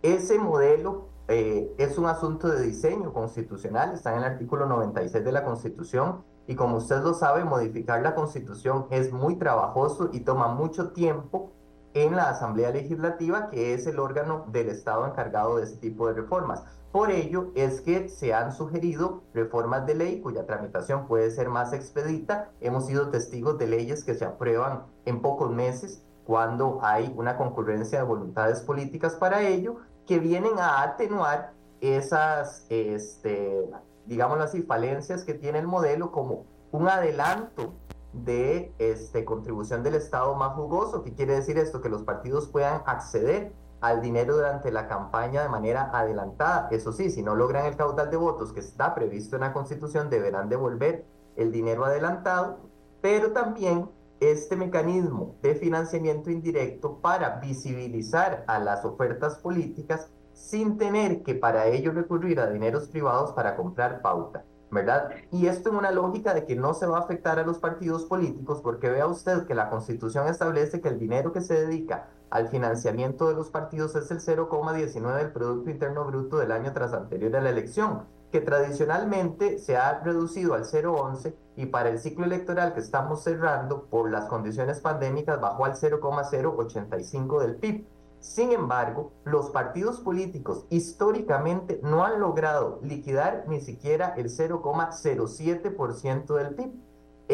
Ese modelo eh, es un asunto de diseño constitucional, está en el artículo 96 de la Constitución y como usted lo sabe, modificar la Constitución es muy trabajoso y toma mucho tiempo en la Asamblea Legislativa, que es el órgano del Estado encargado de ese tipo de reformas. Por ello es que se han sugerido reformas de ley cuya tramitación puede ser más expedita. Hemos sido testigos de leyes que se aprueban en pocos meses cuando hay una concurrencia de voluntades políticas para ello, que vienen a atenuar esas, este, digámoslo así, falencias que tiene el modelo como un adelanto de este, contribución del Estado más jugoso. ¿Qué quiere decir esto? Que los partidos puedan acceder al dinero durante la campaña de manera adelantada. Eso sí, si no logran el caudal de votos que está previsto en la Constitución, deberán devolver el dinero adelantado, pero también este mecanismo de financiamiento indirecto para visibilizar a las ofertas políticas sin tener que para ello recurrir a dineros privados para comprar pauta. ¿verdad? Y esto en una lógica de que no se va a afectar a los partidos políticos, porque vea usted que la Constitución establece que el dinero que se dedica al financiamiento de los partidos es el 0,19 del Producto Interno Bruto del año tras anterior a la elección, que tradicionalmente se ha reducido al 0,11 y para el ciclo electoral que estamos cerrando por las condiciones pandémicas bajó al 0,085 del PIB. Sin embargo, los partidos políticos históricamente no han logrado liquidar ni siquiera el 0,07% del PIB.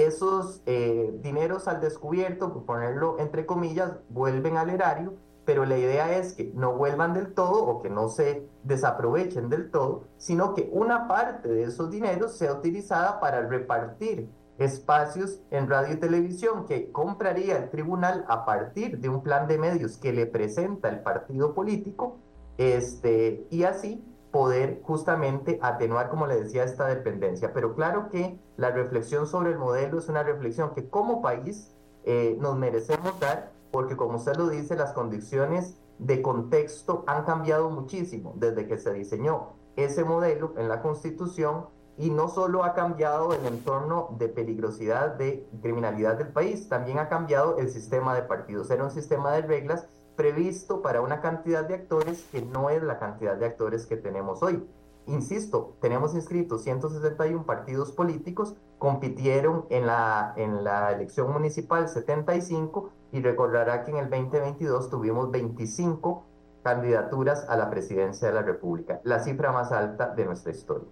Esos eh, dineros al descubierto, por ponerlo entre comillas, vuelven al erario, pero la idea es que no vuelvan del todo o que no se desaprovechen del todo, sino que una parte de esos dineros sea utilizada para repartir espacios en radio y televisión que compraría el tribunal a partir de un plan de medios que le presenta el partido político, este, y así poder justamente atenuar, como le decía, esta dependencia. Pero claro que la reflexión sobre el modelo es una reflexión que como país eh, nos merecemos dar, porque como usted lo dice, las condiciones de contexto han cambiado muchísimo desde que se diseñó ese modelo en la Constitución y no solo ha cambiado el entorno de peligrosidad de criminalidad del país, también ha cambiado el sistema de partidos. Era un sistema de reglas previsto para una cantidad de actores que no es la cantidad de actores que tenemos hoy. Insisto, tenemos inscritos 161 partidos políticos, compitieron en la, en la elección municipal 75 y recordará que en el 2022 tuvimos 25 candidaturas a la presidencia de la República, la cifra más alta de nuestra historia.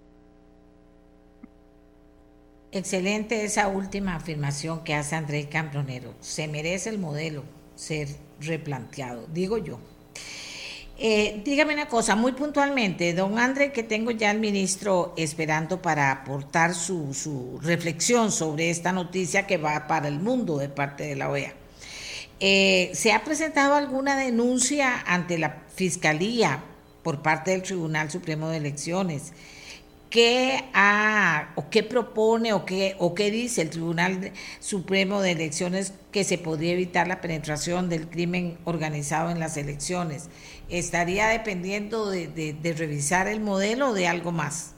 Excelente esa última afirmación que hace Andrés Cambronero. Se merece el modelo ser replanteado, digo yo. Eh, dígame una cosa, muy puntualmente, don André, que tengo ya al ministro esperando para aportar su, reflexión sobre esta noticia que va para el mundo de parte de la OEA. Eh, ¿Se ha presentado alguna denuncia ante la Fiscalía por parte del Tribunal Supremo de Elecciones? ¿Qué, ha, o qué propone o qué, o qué dice el Tribunal Supremo de Elecciones que se podría evitar la penetración del crimen organizado en las elecciones? ¿Estaría dependiendo de, revisar el modelo o de algo más?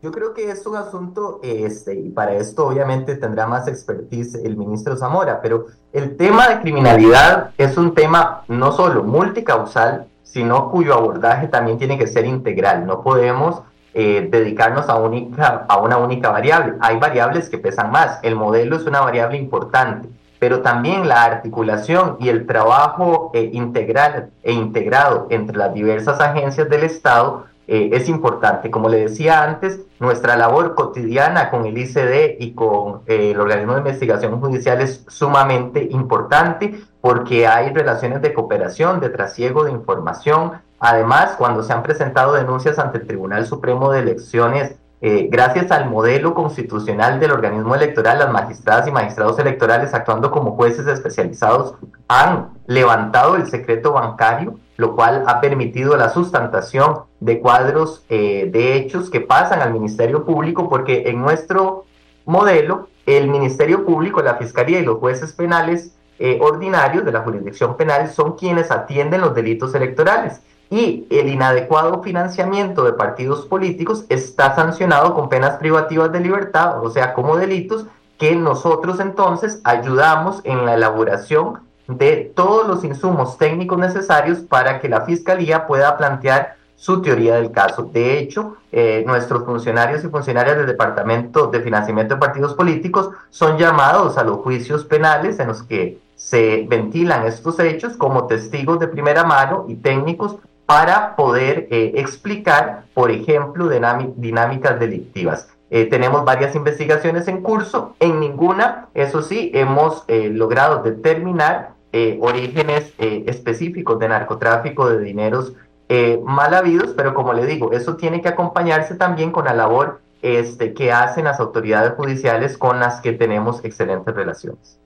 Yo creo que es un asunto, este, y para esto obviamente tendrá más expertise el ministro Zamora, pero el tema de criminalidad es un tema no solo multicausal, sino cuyo abordaje también tiene que ser integral. No podemos eh, dedicarnos a, única, a una única variable. Hay variables que pesan más. El modelo es una variable importante, pero también la articulación y el trabajo eh, integral e integrado entre las diversas agencias del Estado eh, es importante. Como le decía antes, nuestra labor cotidiana con el ICD y con el organismo de investigación judicial es sumamente importante porque hay relaciones de cooperación, de trasiego de información. Además, cuando se han presentado denuncias ante el Tribunal Supremo de Elecciones, eh, gracias al modelo constitucional del organismo electoral, las magistradas y magistrados electorales actuando como jueces especializados han levantado el secreto bancario, lo cual ha permitido la sustantación de cuadros eh, de hechos que pasan al Ministerio Público, porque en nuestro modelo, el Ministerio Público, la Fiscalía y los jueces penales eh, ordinarios de la jurisdicción penal son quienes atienden los delitos electorales y el inadecuado financiamiento de partidos políticos está sancionado con penas privativas de libertad, o sea, como delitos que nosotros entonces ayudamos en la elaboración de todos los insumos técnicos necesarios para que la Fiscalía pueda plantear su teoría del caso. De hecho, eh, nuestros funcionarios y funcionarias del Departamento de Financiamiento de Partidos Políticos son llamados a los juicios penales en los que se ventilan estos hechos como testigos de primera mano y técnicos para poder eh, explicar, por ejemplo, dinámicas delictivas. Eh, tenemos varias investigaciones en curso, en ninguna, eso sí, hemos logrado determinar orígenes específicos de narcotráfico de dineros eh, mal habidos, pero como le digo, eso tiene que acompañarse también con la labor este, que hacen las autoridades judiciales con las que tenemos excelentes relaciones.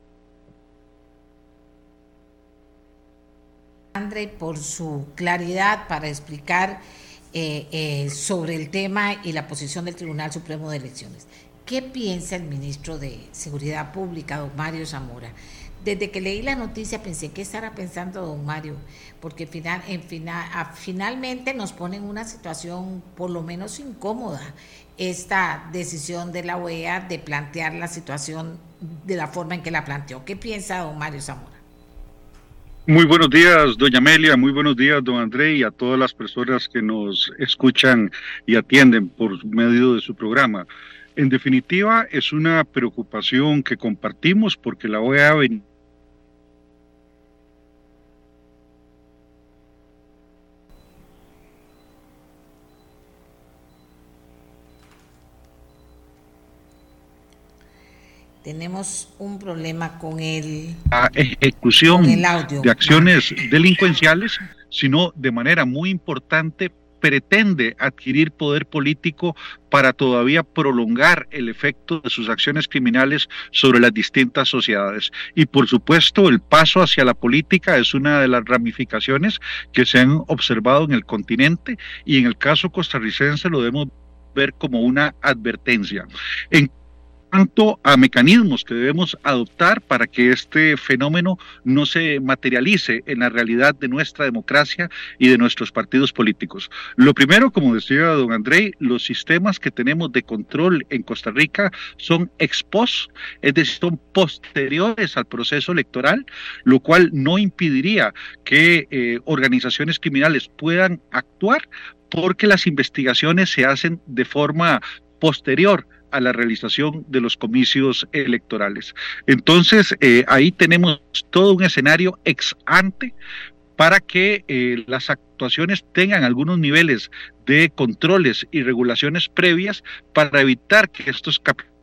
André, por su claridad para explicar eh, eh, sobre el tema y la posición del Tribunal Supremo de Elecciones. ¿Qué piensa el ministro de Seguridad Pública, don Mario Zamora? Desde que leí la noticia pensé, ¿qué estará pensando don Mario? Porque final, final, finalmente nos pone en una situación por lo menos incómoda esta decisión de la OEA de plantear la situación de la forma en que la planteó. ¿Qué piensa don Mario Zamora? Muy buenos días, doña Amelia, muy buenos días, don André, y a todas las personas que nos escuchan y atienden por medio de su programa. En definitiva, es una preocupación que compartimos porque la OEA tenemos un problema con el la ejecución de acciones delincuenciales, sino de manera muy importante pretende adquirir poder político para todavía prolongar el efecto de sus acciones criminales sobre las distintas sociedades. Y por supuesto, el paso hacia la política es una de las ramificaciones que se han observado en el continente y en el caso costarricense lo debemos ver como una advertencia. En cuanto a mecanismos que debemos adoptar para que este fenómeno no se materialice en la realidad de nuestra democracia y de nuestros partidos políticos. Lo primero, como decía don André, los sistemas que tenemos de control en Costa Rica son ex post, es decir, son posteriores al proceso electoral, lo cual no impediría que eh, organizaciones criminales puedan actuar porque las investigaciones se hacen de forma posterior a la realización de los comicios electorales. Entonces, eh, ahí tenemos todo un escenario ex ante para que eh, las actuaciones tengan algunos niveles de controles y regulaciones previas para evitar que estos capitales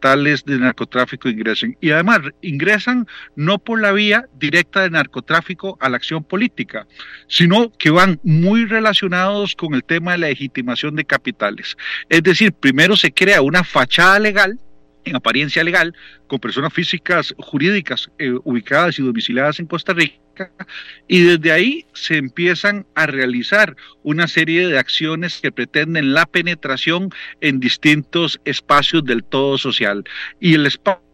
de narcotráfico ingresen. Y además ingresan no por la vía directa de narcotráfico a la acción política, sino que van muy relacionados con el tema de la legitimación de capitales. Es decir, primero se crea una fachada legal en apariencia legal, con personas físicas jurídicas eh, ubicadas y domiciliadas en Costa Rica, y desde ahí se empiezan a realizar una serie de acciones que pretenden la penetración en distintos espacios del todo social. Y el espacio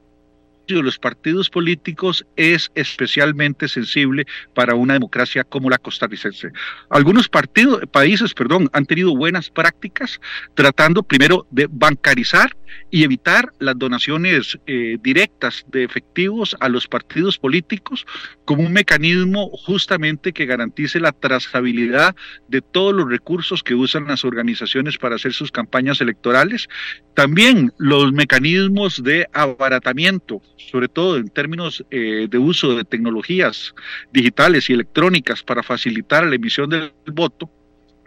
de los partidos políticos es especialmente sensible para una democracia como la costarricense. Algunos países, perdón, han tenido buenas prácticas tratando primero de bancarizar y evitar las donaciones eh, directas de efectivos a los partidos políticos como un mecanismo justamente que garantice la trazabilidad de todos los recursos que usan las organizaciones para hacer sus campañas electorales. También los mecanismos de abaratamiento, sobre todo en términos eh, de uso de tecnologías digitales y electrónicas para facilitar la emisión del voto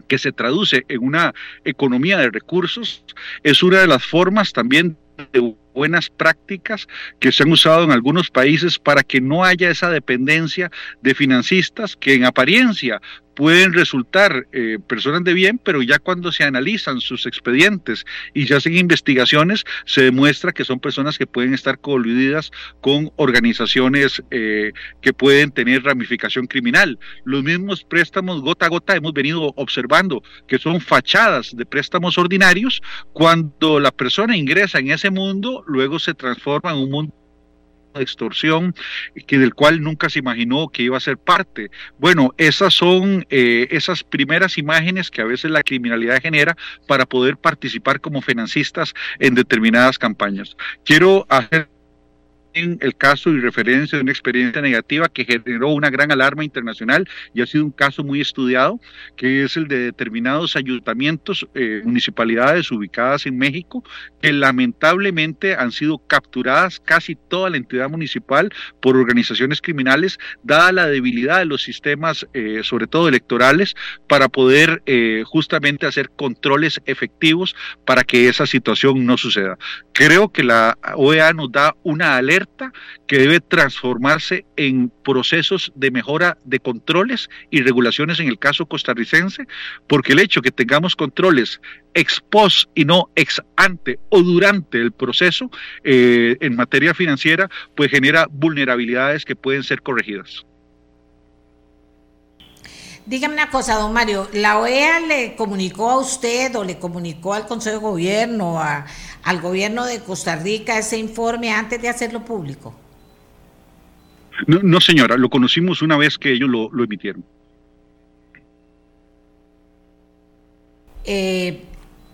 que se traduce en una economía de recursos, es una de las formas también de buenas prácticas que se han usado en algunos países para que no haya esa dependencia de financistas que en apariencia pueden resultar eh, personas de bien, pero ya cuando se analizan sus expedientes y se hacen investigaciones, se demuestra que son personas que pueden estar coludidas con organizaciones eh, que pueden tener ramificación criminal. Los mismos préstamos gota a gota hemos venido observando que son fachadas de préstamos ordinarios. Cuando la persona ingresa en ese mundo, luego se transforma en un mundo de extorsión que del cual nunca se imaginó que iba a ser parte. Bueno, esas son eh, esas primeras imágenes que a veces la criminalidad genera para poder participar como financistas en determinadas campañas. Quiero hacer el caso y referencia de una experiencia negativa que generó una gran alarma internacional y ha sido un caso muy estudiado, que es el de determinados ayuntamientos, eh, municipalidades ubicadas en México, que lamentablemente han sido capturadas casi toda la entidad municipal por organizaciones criminales, dada la debilidad de los sistemas, eh, sobre todo electorales, para poder eh, justamente hacer controles efectivos para que esa situación no suceda. Creo que la OEA nos da una alerta que debe transformarse en procesos de mejora de controles y regulaciones en el caso costarricense, porque el hecho que tengamos controles ex post y no ex ante o durante el proceso eh, en materia financiera, pues genera vulnerabilidades que pueden ser corregidas. Dígame una cosa, don Mario, ¿la OEA le comunicó a usted o le comunicó al Consejo de Gobierno, al gobierno de Costa Rica ese informe antes de hacerlo público? No, señora, lo conocimos una vez que ellos lo, emitieron. Eh,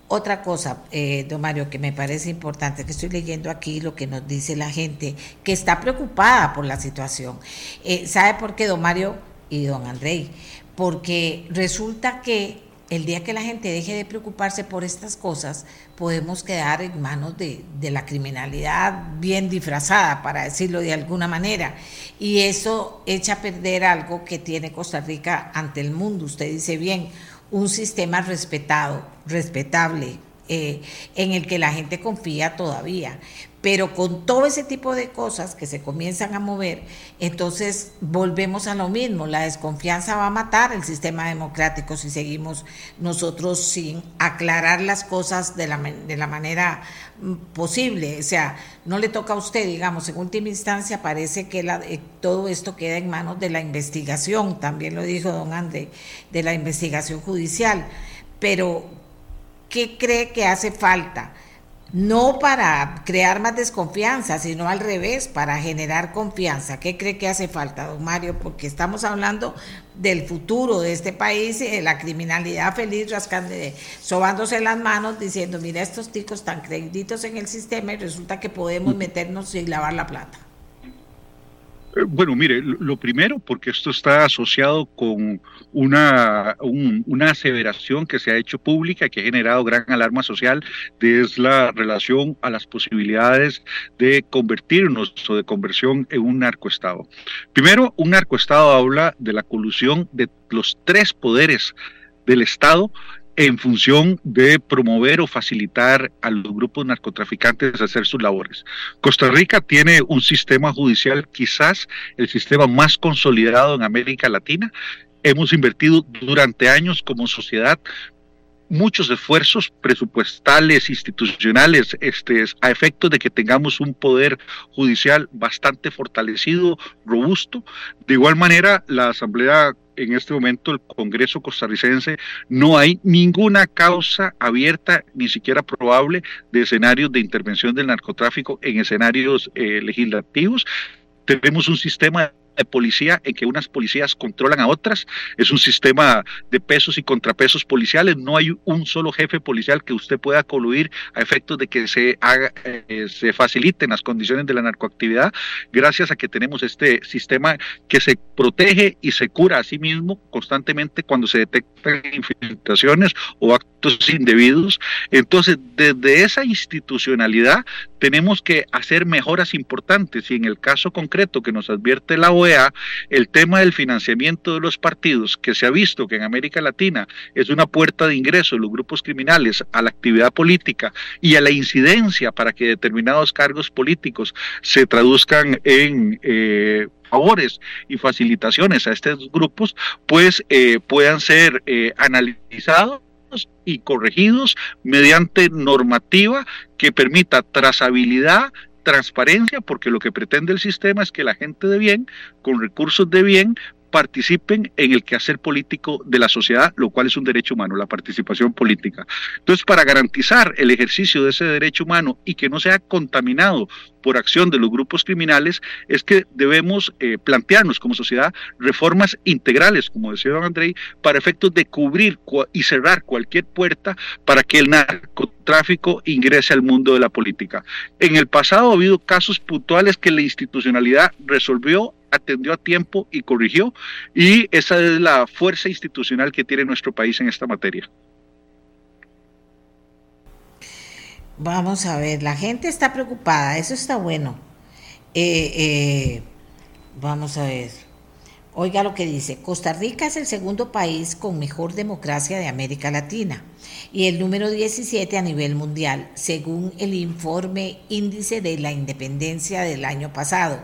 otra cosa, eh, don Mario, que me parece importante, que estoy leyendo aquí lo que nos dice la gente que está preocupada por la situación. Eh, ¿Sabe por qué, don Mario y don Andrei? porque resulta que el día que la gente deje de preocuparse por estas cosas, podemos quedar en manos de, la criminalidad bien disfrazada, para decirlo de alguna manera. Y eso echa a perder algo que tiene Costa Rica ante el mundo. Usted dice bien, un sistema respetado, respetable, eh, en el que la gente confía todavía. Pero con todo ese tipo de cosas que se comienzan a mover, entonces volvemos a lo mismo. La desconfianza va a matar el sistema democrático si seguimos nosotros sin aclarar las cosas de la, de la manera mm, posible. O sea, no le toca a usted, digamos, en última instancia parece que eh, todo esto queda en manos de la investigación, también lo dijo don André, de la investigación judicial. Pero, ¿qué cree que hace falta? No para crear más desconfianza, sino al revés, para generar confianza. ¿Qué cree que hace falta, don Mario? Porque estamos hablando del futuro de este país y de la criminalidad feliz rascando, sobándose las manos diciendo, mira estos ticos están créditos en el sistema y resulta que podemos meternos y lavar la plata. Bueno, mire, lo primero, porque esto está asociado con una, una aseveración que se ha hecho pública, que ha generado gran alarma social, es la relación a las posibilidades de convertirnos o de conversión en un narcoestado. Primero, un narcoestado habla de la colusión de los tres poderes del Estado en función de promover o facilitar a los grupos narcotraficantes hacer sus labores. Costa Rica tiene un sistema judicial quizás el sistema más consolidado en América Latina. Hemos invertido durante años como sociedad muchos esfuerzos presupuestales, institucionales, este, a efectos de que tengamos un poder judicial bastante fortalecido, robusto. De igual manera, la Asamblea en este momento el Congreso costarricense no hay ninguna causa abierta, ni siquiera probable, de escenarios de intervención del narcotráfico en escenarios eh, legislativos. Tenemos un sistema de policía en que unas policías controlan a otras, es un sistema de pesos y contrapesos policiales, no hay un solo jefe policial que usted pueda coludir a efectos de que se haga, eh, se faciliten las condiciones de la narcoactividad, gracias a que tenemos este sistema que se protege y se cura a sí mismo constantemente cuando se detectan infiltraciones o actos indebidos. Entonces, desde esa institucionalidad tenemos que hacer mejoras importantes. Y en el caso concreto que nos advierte la El tema del financiamiento de los partidos, que se ha visto que en América Latina es una puerta de ingreso de los grupos criminales a la actividad política y a la incidencia para que determinados cargos políticos se traduzcan en... Eh, favores y facilitaciones a estos grupos, pues eh, puedan ser eh, analizados y corregidos mediante normativa que permita trazabilidad, transparencia, porque lo que pretende el sistema es que la gente de bien, con recursos de bien, participen en el quehacer político de la sociedad, lo cual es un derecho humano, la participación política. Entonces, para garantizar el ejercicio de ese derecho humano y que no sea contaminado por acción de los grupos criminales, es que debemos eh, plantearnos como sociedad reformas integrales, como decía don Andrei, para efectos de cubrir y cerrar cualquier puerta para que el narcotráfico ingrese al mundo de la política. En el pasado ha habido casos puntuales que la institucionalidad resolvió atendió a tiempo y corrigió, y esa es la fuerza institucional que tiene nuestro país en esta materia. Vamos a ver, la gente está preocupada, eso está bueno. Eh, eh, vamos a ver. Oiga lo que dice, Costa Rica es el segundo país con mejor democracia de América Latina y el número 17 a nivel mundial, según el informe Índice de la Independencia del año pasado,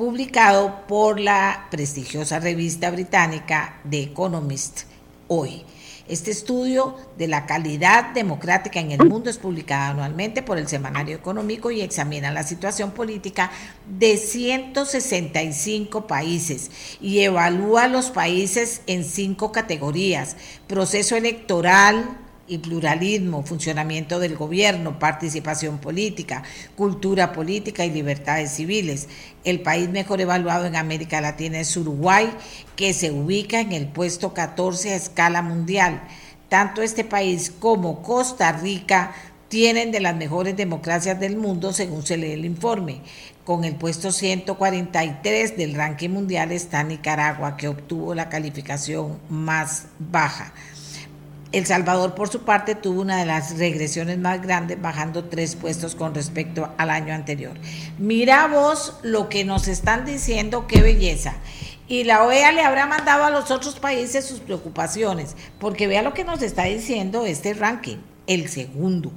publicado por la prestigiosa revista británica The Economist hoy. Este estudio de la calidad democrática en el mundo es publicado anualmente por el Semanario Económico y examina la situación política de 165 países y evalúa los países en cinco categorías. Proceso electoral, y pluralismo, funcionamiento del gobierno, participación política, cultura política y libertades civiles. El país mejor evaluado en América Latina es Uruguay, que se ubica en el puesto 14 a escala mundial. Tanto este país como Costa Rica tienen de las mejores democracias del mundo, según se lee el informe. Con el puesto 143 del ranking mundial está Nicaragua, que obtuvo la calificación más baja. El Salvador, por su parte, tuvo una de las regresiones más grandes, bajando tres puestos con respecto al año anterior. Mira vos lo que nos están diciendo, qué belleza. Y la OEA le habrá mandado a los otros países sus preocupaciones, porque vea lo que nos está diciendo este ranking, el segundo.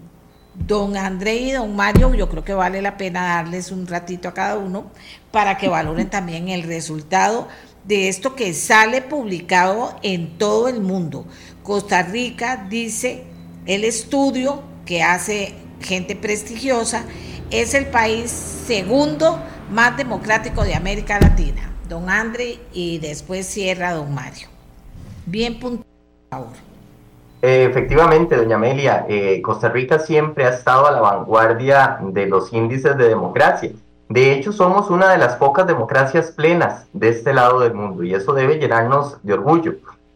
Don André y don Mario, yo creo que vale la pena darles un ratito a cada uno para que valoren también el resultado de esto que sale publicado en todo el mundo. Costa Rica, dice el estudio que hace gente prestigiosa, es el país segundo más democrático de América Latina. Don André y después cierra don Mario. Bien puntual, por favor. Eh, efectivamente, doña Amelia, eh, Costa Rica siempre ha estado a la vanguardia de los índices de democracia. De hecho, somos una de las pocas democracias plenas de este lado del mundo y eso debe llenarnos de orgullo.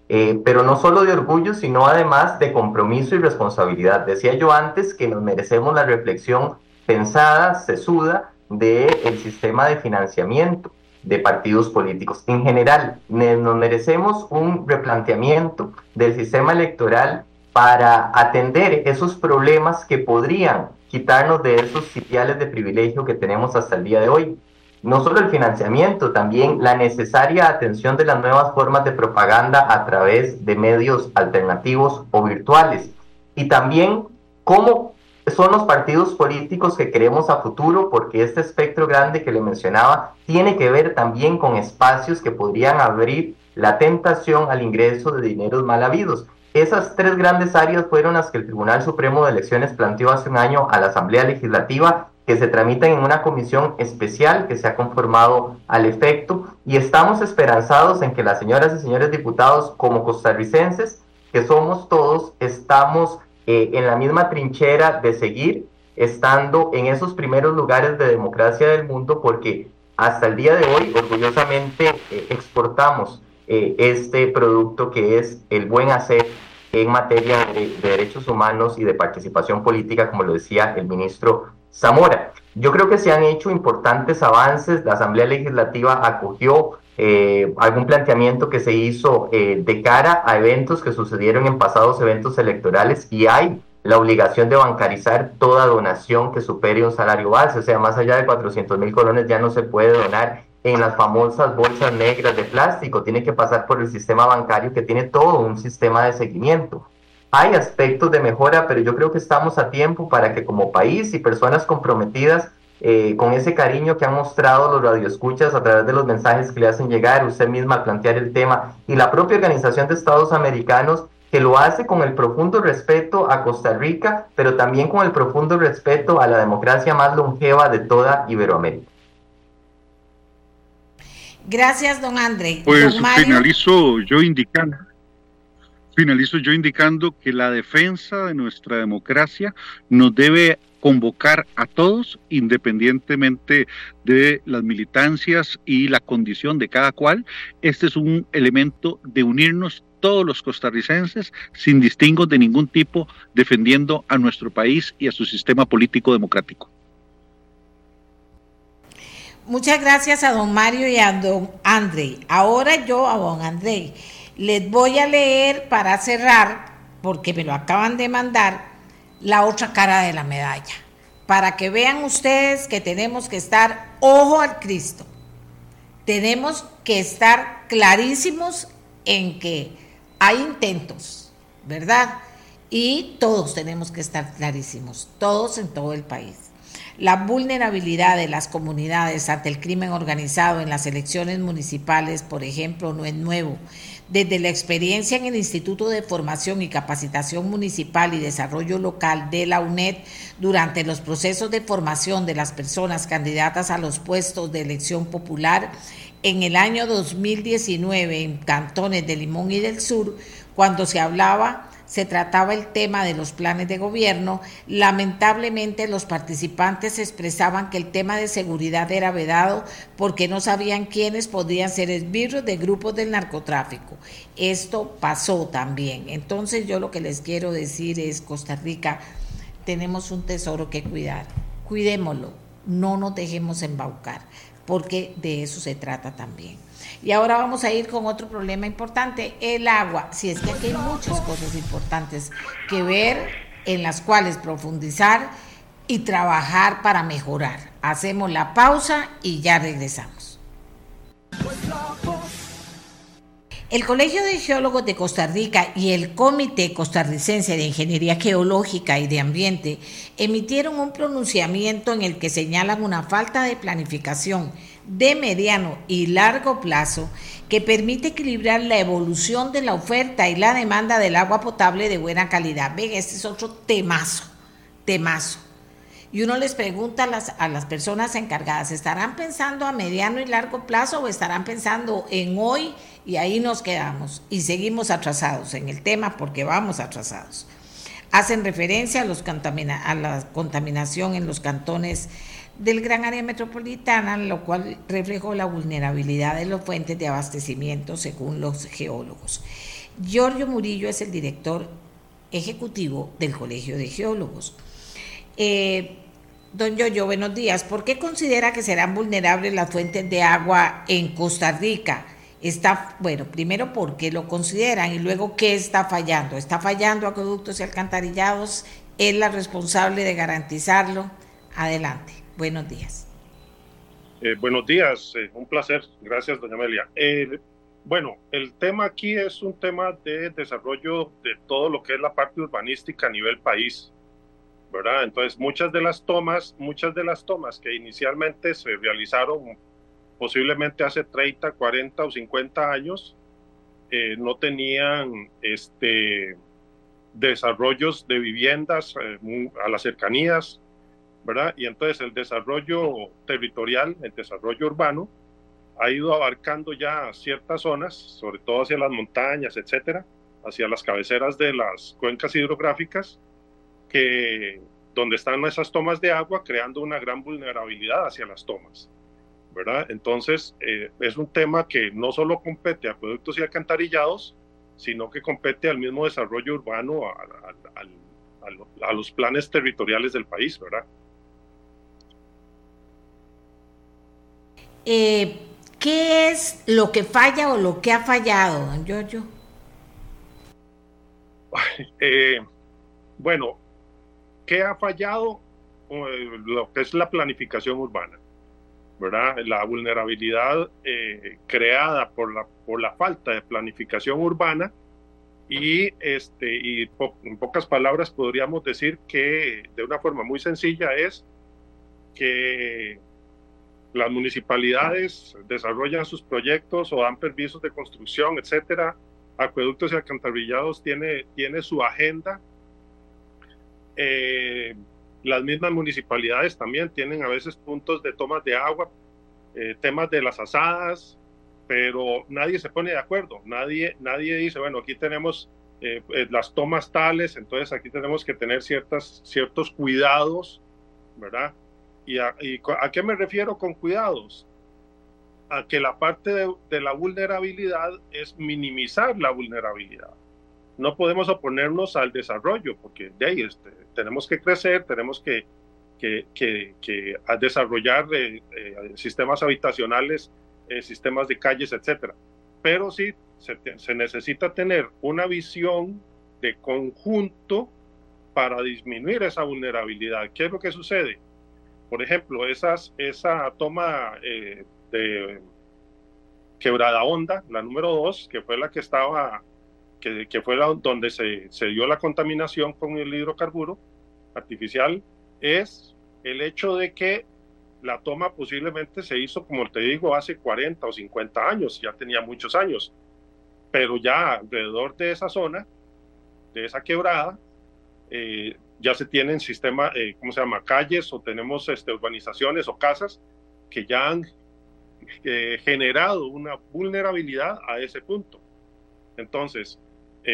Eh, pero no solo de orgullo, sino además de compromiso y responsabilidad. Decía yo antes que nos merecemos la reflexión pensada, sesuda, del sistema de financiamiento de partidos políticos. En general, nos merecemos un replanteamiento del sistema electoral para atender esos problemas que podrían quitarnos de esos sitiales de privilegio que tenemos hasta el día de hoy no solo el financiamiento, también la necesaria atención de las nuevas formas de propaganda a través de medios alternativos o virtuales. Y también cómo son los partidos políticos que queremos a futuro, porque este espectro grande que le mencionaba tiene que ver también con espacios que podrían abrir la tentación al ingreso de dineros mal habidos. Esas tres grandes áreas fueron las que el Tribunal Supremo de Elecciones planteó hace un año a la Asamblea Legislativa que se tramitan en una comisión especial que se ha conformado al efecto y estamos esperanzados en que las señoras y señores diputados como costarricenses, que somos todos, estamos eh, en la misma trinchera de seguir estando en esos primeros lugares de democracia del mundo porque hasta el día de hoy orgullosamente eh, exportamos eh, este producto que es el buen hacer en materia de, de, derechos humanos y de participación política, como lo decía el ministro Zamora. Yo creo que se han hecho importantes avances. La Asamblea Legislativa acogió eh, algún planteamiento que se hizo eh, de cara a eventos que sucedieron en pasados eventos electorales y hay la obligación de bancarizar toda donación que supere un salario base, o sea, más allá de 400 mil colones ya no se puede donar en las famosas bolsas negras de plástico, tiene que pasar por el sistema bancario que tiene todo un sistema de seguimiento. Hay aspectos de mejora, pero yo creo que estamos a tiempo para que como país y personas comprometidas eh, con ese cariño que han mostrado los radioescuchas a través de los mensajes que le hacen llegar, usted misma al plantear el tema, y la propia Organización de Estados Americanos, que lo hace con el profundo respeto a Costa Rica, pero también con el profundo respeto a la democracia más longeva de toda Iberoamérica. Gracias, don André. Pues finalizo yo indicando. Finalizo yo indicando que la defensa de nuestra democracia nos debe convocar a todos, independientemente de las militancias y la condición de cada cual. Este es un elemento de unirnos todos los costarricenses, sin distingo de ningún tipo, defendiendo a nuestro país y a su sistema político democrático. Muchas gracias a don Mario y a don André. Ahora yo a don André les voy a leer para cerrar, porque me lo acaban de mandar, la otra cara de la medalla, para que vean ustedes que tenemos que estar ojo al Cristo. Tenemos que estar clarísimos en que hay intentos, ¿verdad? Y todos tenemos que estar clarísimos, todos en todo el país. La vulnerabilidad de las comunidades ante el crimen organizado en las elecciones municipales, por ejemplo, no es nuevo. Desde la experiencia en el Instituto de Formación y Capacitación Municipal y Desarrollo Local de la UNED, durante los procesos de formación de las personas candidatas a los puestos de elección popular, en el año 2019 en cantones de Limón y del Sur, cuando se hablaba se trataba el tema de los planes de gobierno, lamentablemente los participantes expresaban que el tema de seguridad era vedado porque no sabían quiénes podrían ser esbirros de grupos del narcotráfico. Esto pasó también. Entonces yo lo que les quiero decir es, Costa Rica, tenemos un tesoro que cuidar. Cuidémoslo, no nos dejemos embaucar, porque de eso se trata también. Y ahora vamos a ir con otro problema importante, el agua. Si es que aquí hay muchas cosas importantes que ver, en las cuales profundizar y trabajar para mejorar. Hacemos la pausa y ya regresamos. El Colegio de Geólogos de Costa Rica y el Comité Costarricense de Ingeniería Geológica y de Ambiente emitieron un pronunciamiento en el que señalan una falta de planificación de mediano y largo plazo que permite equilibrar la evolución de la oferta y la demanda del agua potable de buena calidad. Ven, este es otro temazo, temazo. Y uno les pregunta a las, a las personas encargadas, ¿estarán pensando a mediano y largo plazo o estarán pensando en hoy y ahí nos quedamos y seguimos atrasados en el tema porque vamos atrasados? Hacen referencia a, los a la contaminación en los cantones del gran área metropolitana, lo cual reflejó la vulnerabilidad de las fuentes de abastecimiento según los geólogos. Giorgio Murillo es el director ejecutivo del Colegio de Geólogos. Eh, don Giorgio, buenos días. ¿Por qué considera que serán vulnerables las fuentes de agua en Costa Rica? Está, bueno, primero, ¿por qué lo consideran? Y luego, ¿qué está fallando? ¿Está fallando acueductos y alcantarillados? ¿Es la responsable de garantizarlo? Adelante. Buenos días. Eh, buenos días, eh, un placer. Gracias, doña Amelia. Eh, bueno, el tema aquí es un tema de desarrollo de todo lo que es la parte urbanística a nivel país, ¿verdad? Entonces, muchas de las tomas, muchas de las tomas que inicialmente se realizaron posiblemente hace 30, 40 o 50 años, no tenían este, desarrollos de viviendas a las cercanías, y entonces el desarrollo territorial, el desarrollo urbano, ha ido abarcando ya ciertas zonas, sobre todo hacia las montañas, etcétera, hacia las cabeceras de las cuencas hidrográficas, que donde están esas tomas de agua, creando una gran vulnerabilidad hacia las tomas. ¿verdad? Entonces, eh, es un tema que no solo compete a productos y alcantarillados, sino que compete al mismo desarrollo urbano, a los planes territoriales del país, ¿verdad? Eh, ¿qué es lo que falla o lo que ha fallado, don Giorgio? Eh, bueno, ¿qué ha fallado? Eh, lo que es la planificación urbana, ¿verdad? La vulnerabilidad creada por la, por la falta de planificación urbana y, este, y en pocas palabras podríamos decir que de una forma muy sencilla es que las municipalidades desarrollan sus proyectos o dan permisos de construcción, etcétera. Acueductos y alcantarillados tiene, tiene su agenda. Eh, las mismas municipalidades también tienen a veces puntos de tomas de agua, eh, temas de las asadas, pero nadie se pone de acuerdo, nadie, nadie dice, bueno, aquí tenemos eh, eh, las tomas tales, entonces aquí tenemos que tener ciertas, ciertos cuidados, ¿verdad? ¿Y a, qué me refiero con cuidados? A que la parte de, la vulnerabilidad es minimizar la vulnerabilidad. No podemos oponernos al desarrollo, porque de ahí este, tenemos que crecer, tenemos que, que, que, desarrollar eh, sistemas habitacionales eh, sistemas de calles, etcétera. Pero sí se, necesita tener una visión de conjunto para disminuir esa vulnerabilidad. ¿Qué es lo que sucede? Por ejemplo, esas, esa toma eh, de quebrada onda, la número dos, que fue la que estaba, que, que fue la, donde se, se dio la contaminación con el hidrocarburo artificial, es el hecho de que la toma posiblemente se hizo, como te digo, hace 40 o 50 años, ya tenía muchos años, pero ya alrededor de esa zona, de esa quebrada, eh, ya se tienen sistemas, eh, ¿cómo se llama?, calles o tenemos este, urbanizaciones o casas que ya han eh, generado una vulnerabilidad a ese punto. Entonces,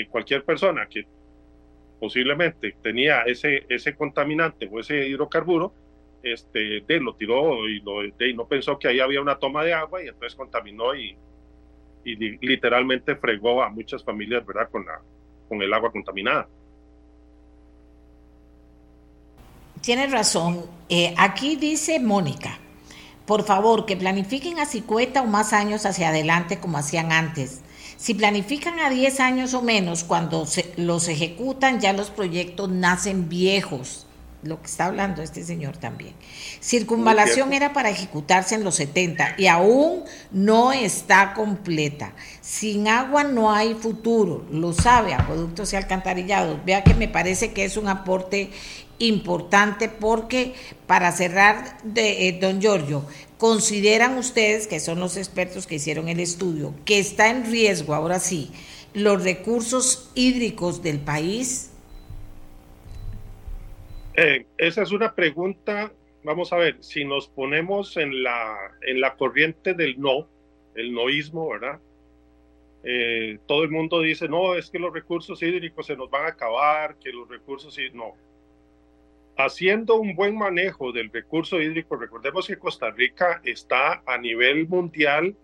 cualquier persona que posiblemente tenía ese, ese contaminante o ese hidrocarburo, este, de, lo tiró y, lo, de, no pensó que ahí había una toma de agua y entonces contaminó y, y literalmente fregó a muchas familias, ¿verdad? Con, la, con el agua contaminada. Tienes razón. Eh, aquí dice Mónica, por favor, que planifiquen a 50 o más años hacia adelante como hacían antes. Si planifican a 10 años o menos, cuando se, los ejecutan, ya los proyectos nacen viejos lo que está hablando este señor también. Circunvalación era para ejecutarse en los 70 y aún no está completa. Sin agua no hay futuro, lo sabe, acueductos y alcantarillados. Vea que me parece que es un aporte importante porque para cerrar, eh, don Giorgio, ¿consideran ustedes, que son los expertos que hicieron el estudio, que está en riesgo, ahora sí, los recursos hídricos del país? Eh, esa es una pregunta, vamos a ver, si nos ponemos en la, en la corriente del no, el noísmo, ¿verdad? Eh, todo el mundo dice, no, es que los recursos hídricos se nos van a acabar, que los recursos, no. Haciendo un buen manejo del recurso hídrico, recordemos que Costa Rica está a nivel mundial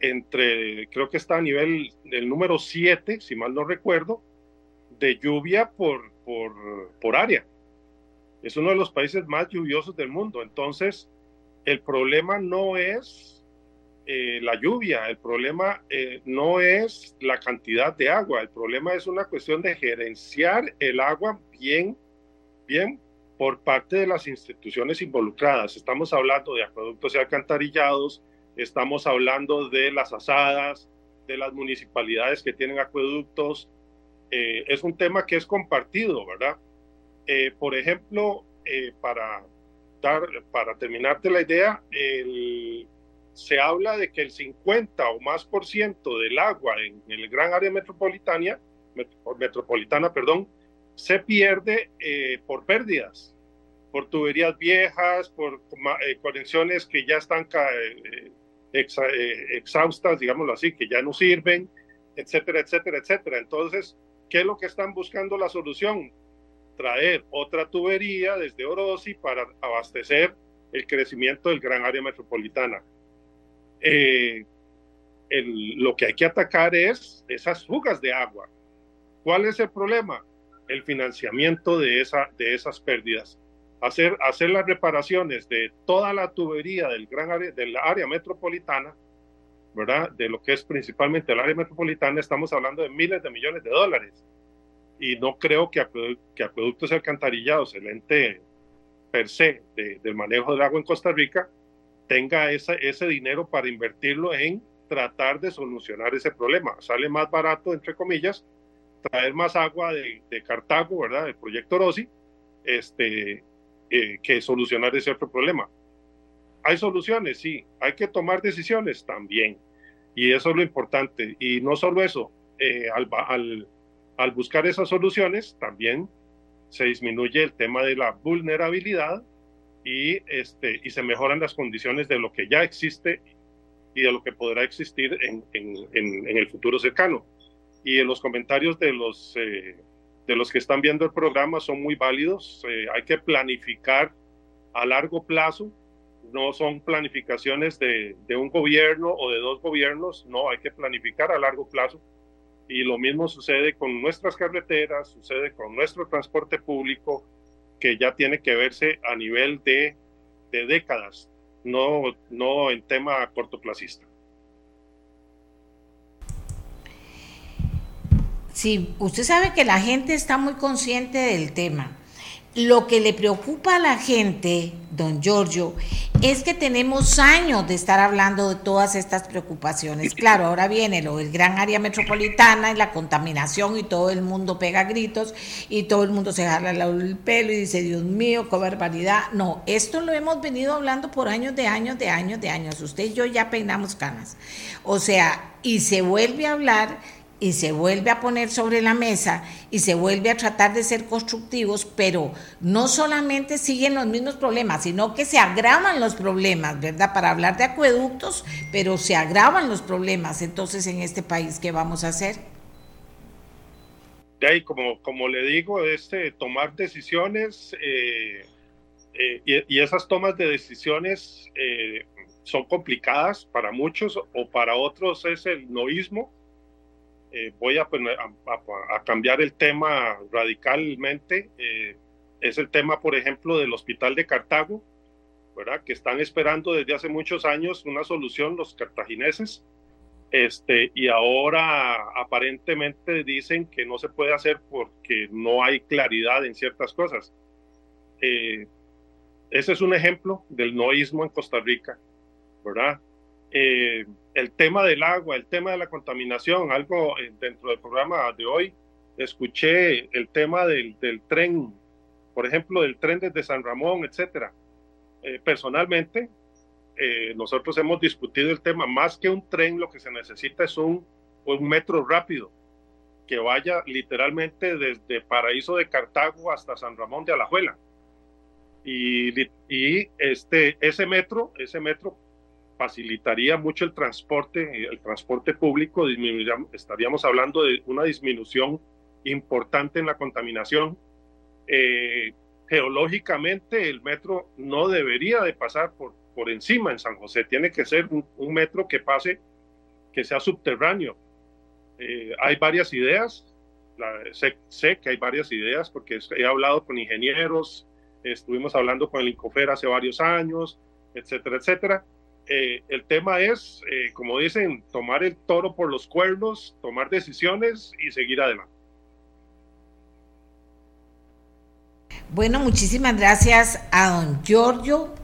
entre, creo que está a nivel del número 7, si mal no recuerdo, de lluvia por, por, por área es uno de los países más lluviosos del mundo. Entonces, el problema no es eh, la lluvia, el problema eh, no es la cantidad de agua, el problema es una cuestión de gerenciar el agua bien, bien por parte de las instituciones involucradas. Estamos hablando de acueductos y alcantarillados, estamos hablando de las asadas, de las municipalidades que tienen acueductos. Eh, es un tema que es compartido, ¿verdad? Eh, por ejemplo, eh, para, dar, para terminarte la idea, se habla de que el 50 o más por ciento del agua en, el gran área metropolitana, metropolitana perdón, se pierde eh, por pérdidas, por tuberías viejas, por conexiones que ya están exhaustas, digámoslo así, que ya no sirven, etcétera, etcétera, etcétera. Entonces, ¿qué es lo que están buscando la solución? traer otra tubería desde Orosi para abastecer el crecimiento del gran área metropolitana. Eh, lo que hay que atacar es esas fugas de agua. ¿Cuál es el problema? El financiamiento de, esa, de esas pérdidas. Hacer, hacer las reparaciones de toda la tubería del gran área, del área metropolitana, ¿verdad? De lo que es principalmente el área metropolitana, estamos hablando de miles de millones de dólares y no creo que, que Acueductos Alcantarillados, el ente per se del manejo del agua en Costa Rica, tenga ese, ese dinero para invertirlo en tratar de solucionar ese problema. Sale más barato, entre comillas, traer más agua de, de Cartago, ¿verdad? Del proyecto Rossi, este, eh, que solucionar ese otro problema. ¿Hay soluciones? Sí. ¿Hay que tomar decisiones? También. Y eso es lo importante. Y no solo eso, eh, al, al, al buscar esas soluciones, también se disminuye el tema de la vulnerabilidad y, este, y se mejoran las condiciones de lo que ya existe y de lo que podrá existir en, en, el futuro cercano. Y los comentarios de los, eh, de los que están viendo el programa son muy válidos. Eh, hay que planificar a largo plazo, no son planificaciones de, de un gobierno o de dos gobiernos, no, hay que planificar a largo plazo. Y lo mismo sucede con nuestras carreteras, sucede con nuestro transporte público, que ya tiene que verse a nivel de, de décadas, no, no en tema cortoplacista. Sí, usted sabe que la gente está muy consciente del tema. Lo que le preocupa a la gente, don Giorgio, es que tenemos años de estar hablando de todas estas preocupaciones. Claro, ahora viene lo del gran área metropolitana y la contaminación y todo el mundo pega gritos y todo el mundo se jala el pelo y dice, Dios mío, qué barbaridad. No, esto lo hemos venido hablando por años de años, de años, de años. Usted y yo ya peinamos canas. O sea, y se vuelve a hablar y se vuelve a poner sobre la mesa y se vuelve a tratar de ser constructivos, pero no solamente siguen los mismos problemas, sino que se agravan los problemas, ¿verdad? Para hablar de acueductos, pero se agravan los problemas. Entonces, en este país, ¿qué vamos a hacer? De ahí, como, como le digo, este, tomar decisiones eh, eh, y, esas tomas de decisiones eh, son complicadas para muchos o para otros es el noísmo eh, voy pues, a, a, cambiar el tema radicalmente. Eh, es el tema, por ejemplo, del Hospital de Cartago, ¿verdad? que están esperando desde hace muchos años una solución los cartagineses. Este, y ahora aparentemente dicen que no se puede hacer porque no hay claridad en ciertas cosas. Eh, ese es un ejemplo del noísmo en Costa Rica, ¿verdad? Eh, el tema del agua, el tema de la contaminación, algo eh, dentro del programa de hoy, escuché el tema del, tren, por ejemplo, del tren desde San Ramón, etcétera. Eh, personalmente, nosotros hemos discutido el tema, más que un tren, lo que se necesita es un, un metro rápido que vaya literalmente desde Paraíso de Cartago hasta San Ramón de Alajuela. Y, y este, ese metro, ese metro facilitaría mucho el transporte, el transporte público, estaríamos hablando de una disminución importante en la contaminación. Eh, geológicamente el metro no debería de pasar por, por encima en San José, tiene que ser un, metro que pase, que sea subterráneo. Eh, hay varias ideas, sé, sé, que hay varias ideas porque he hablado con ingenieros, estuvimos hablando con el Incofer hace varios años, etcétera, etcétera eh, el tema es, eh, como dicen, tomar el toro por los cuernos, tomar decisiones y seguir adelante. Bueno, muchísimas gracias a don Giorgio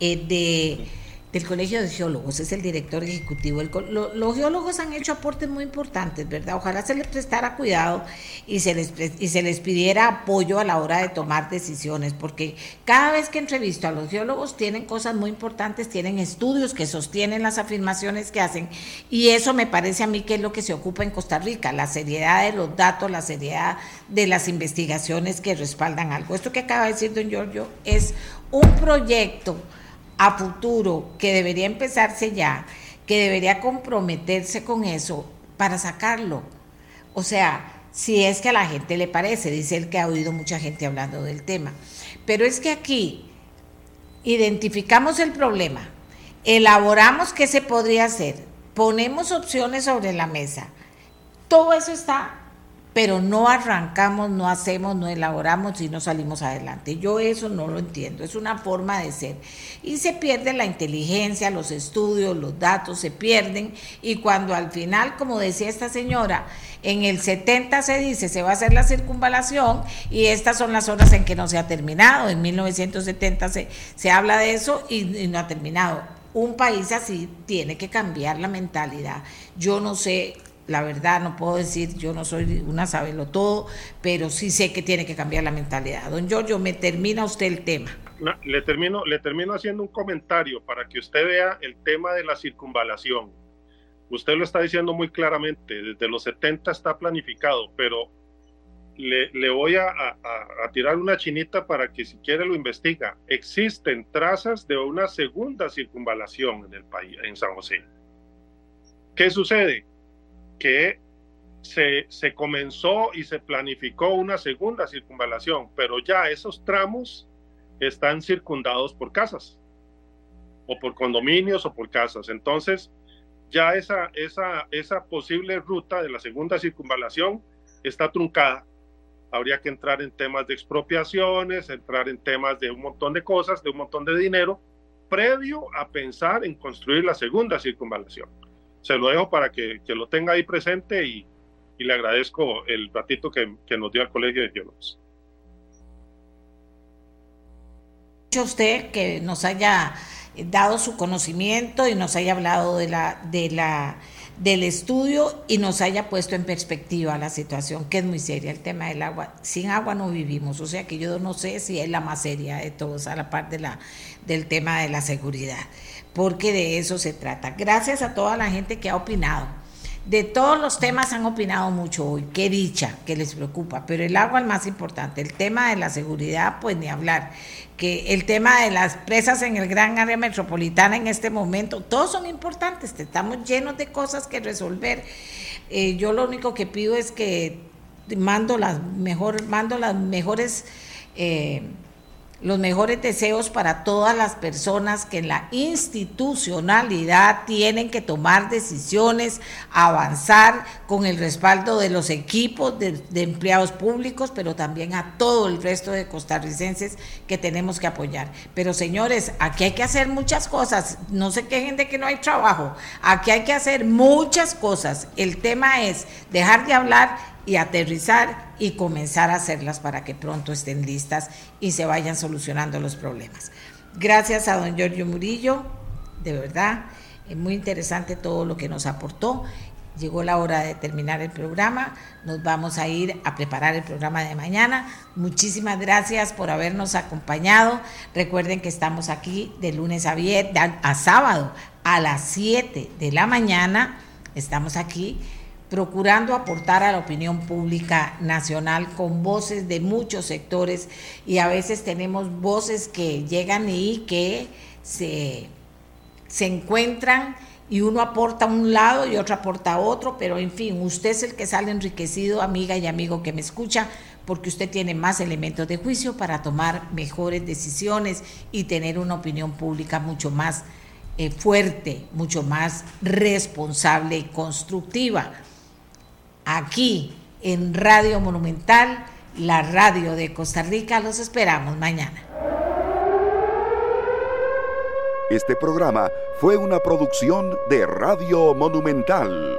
eh, de del Colegio de Geólogos, es el director ejecutivo. los geólogos han hecho aportes muy importantes, ¿verdad? Ojalá se les prestara cuidado y se, les, y se les pidiera apoyo a la hora de tomar decisiones, porque cada vez que entrevisto a los geólogos tienen cosas muy importantes, tienen estudios que sostienen las afirmaciones que hacen, y eso me parece a mí que es lo que se ocupa en Costa Rica, la seriedad de los datos, la seriedad de las investigaciones que respaldan algo. Esto que acaba de decir don Giorgio es un proyecto a futuro, que debería empezarse ya, que debería comprometerse con eso para sacarlo. O sea, si es que a la gente le parece, dice él que ha oído mucha gente hablando del tema. Pero es que aquí identificamos el problema, elaboramos qué se podría hacer, ponemos opciones sobre la mesa. Todo eso está pero no arrancamos, no hacemos, no elaboramos y no salimos adelante. Yo eso no lo entiendo, es una forma de ser. Y se pierde la inteligencia, los estudios, los datos se pierden y cuando al final, como decía esta señora, en el 70 se dice se va a hacer la circunvalación y estas son las horas en que no se ha terminado. En 1970 se, se habla de eso y, y no ha terminado. Un país así tiene que cambiar la mentalidad. Yo no sé la verdad no puedo decir, yo no soy una sabelo todo, pero sí sé que tiene que cambiar la mentalidad. Don Giorgio, me termina usted el tema. le termino, le termino haciendo un comentario para que usted vea el tema de la circunvalación. Usted lo está diciendo muy claramente, desde los 70 está planificado, pero le, voy a, a, tirar una chinita para que si quiere lo investiga. Existen trazas de una segunda circunvalación en el país, en San José ¿Qué sucede? Que se, se, comenzó y se planificó una segunda circunvalación, pero ya esos tramos están circundados por casas, o por condominios o por casas. Entonces, ya esa, esa, esa posible ruta de la segunda circunvalación está truncada. Habría que entrar en temas de expropiaciones, entrar en temas de un montón de cosas, de un montón de dinero, previo a pensar en construir la segunda circunvalación. Se lo dejo para que, que lo tenga ahí presente y, y, le agradezco el ratito que, que nos dio al Colegio de Geólogos. usted que nos haya dado su conocimiento y nos haya hablado de la, de la, del estudio y nos haya puesto en perspectiva la situación, que es muy seria, el tema del agua. Sin agua no vivimos, o sea que yo no sé si es la más seria de todos, a la par de la, del tema de la seguridad, porque de eso se trata. Gracias a toda la gente que ha opinado. De todos los temas han opinado mucho hoy, qué dicha que les preocupa, pero el agua es más importante, el tema de la seguridad, pues ni hablar que el tema de las presas en el gran área metropolitana en este momento, todos son importantes, estamos llenos de cosas que resolver. Eh, yo lo único que pido es que mando las, mejor, mando las mejores... Eh, los mejores deseos para todas las personas que en la institucionalidad tienen que tomar decisiones, avanzar con el respaldo de los equipos de, empleados públicos, pero también a todo el resto de costarricenses que tenemos que apoyar. Pero señores, aquí hay que hacer muchas cosas, no se quejen de que no hay trabajo, aquí hay que hacer muchas cosas. El tema es dejar de hablar y aterrizar y comenzar a hacerlas para que pronto estén listas y se vayan solucionando los problemas. Gracias a don Giorgio Murillo, de verdad, es muy interesante todo lo que nos aportó. Llegó la hora de terminar el programa, nos vamos a ir a preparar el programa de mañana. Muchísimas gracias por habernos acompañado. Recuerden que estamos aquí de lunes a, viernes, a sábado a las 7 de la mañana. Estamos aquí procurando aportar a la opinión pública nacional con voces de muchos sectores y a veces tenemos voces que llegan y que se, se encuentran y uno aporta a un lado y otro aporta a otro, pero en fin, usted es el que sale enriquecido, amiga y amigo que me escucha, porque usted tiene más elementos de juicio para tomar mejores decisiones y tener una opinión pública mucho más eh, fuerte, mucho más responsable y constructiva aquí en Radio Monumental, la radio de Costa Rica. Los esperamos mañana. Este programa fue una producción de Radio Monumental.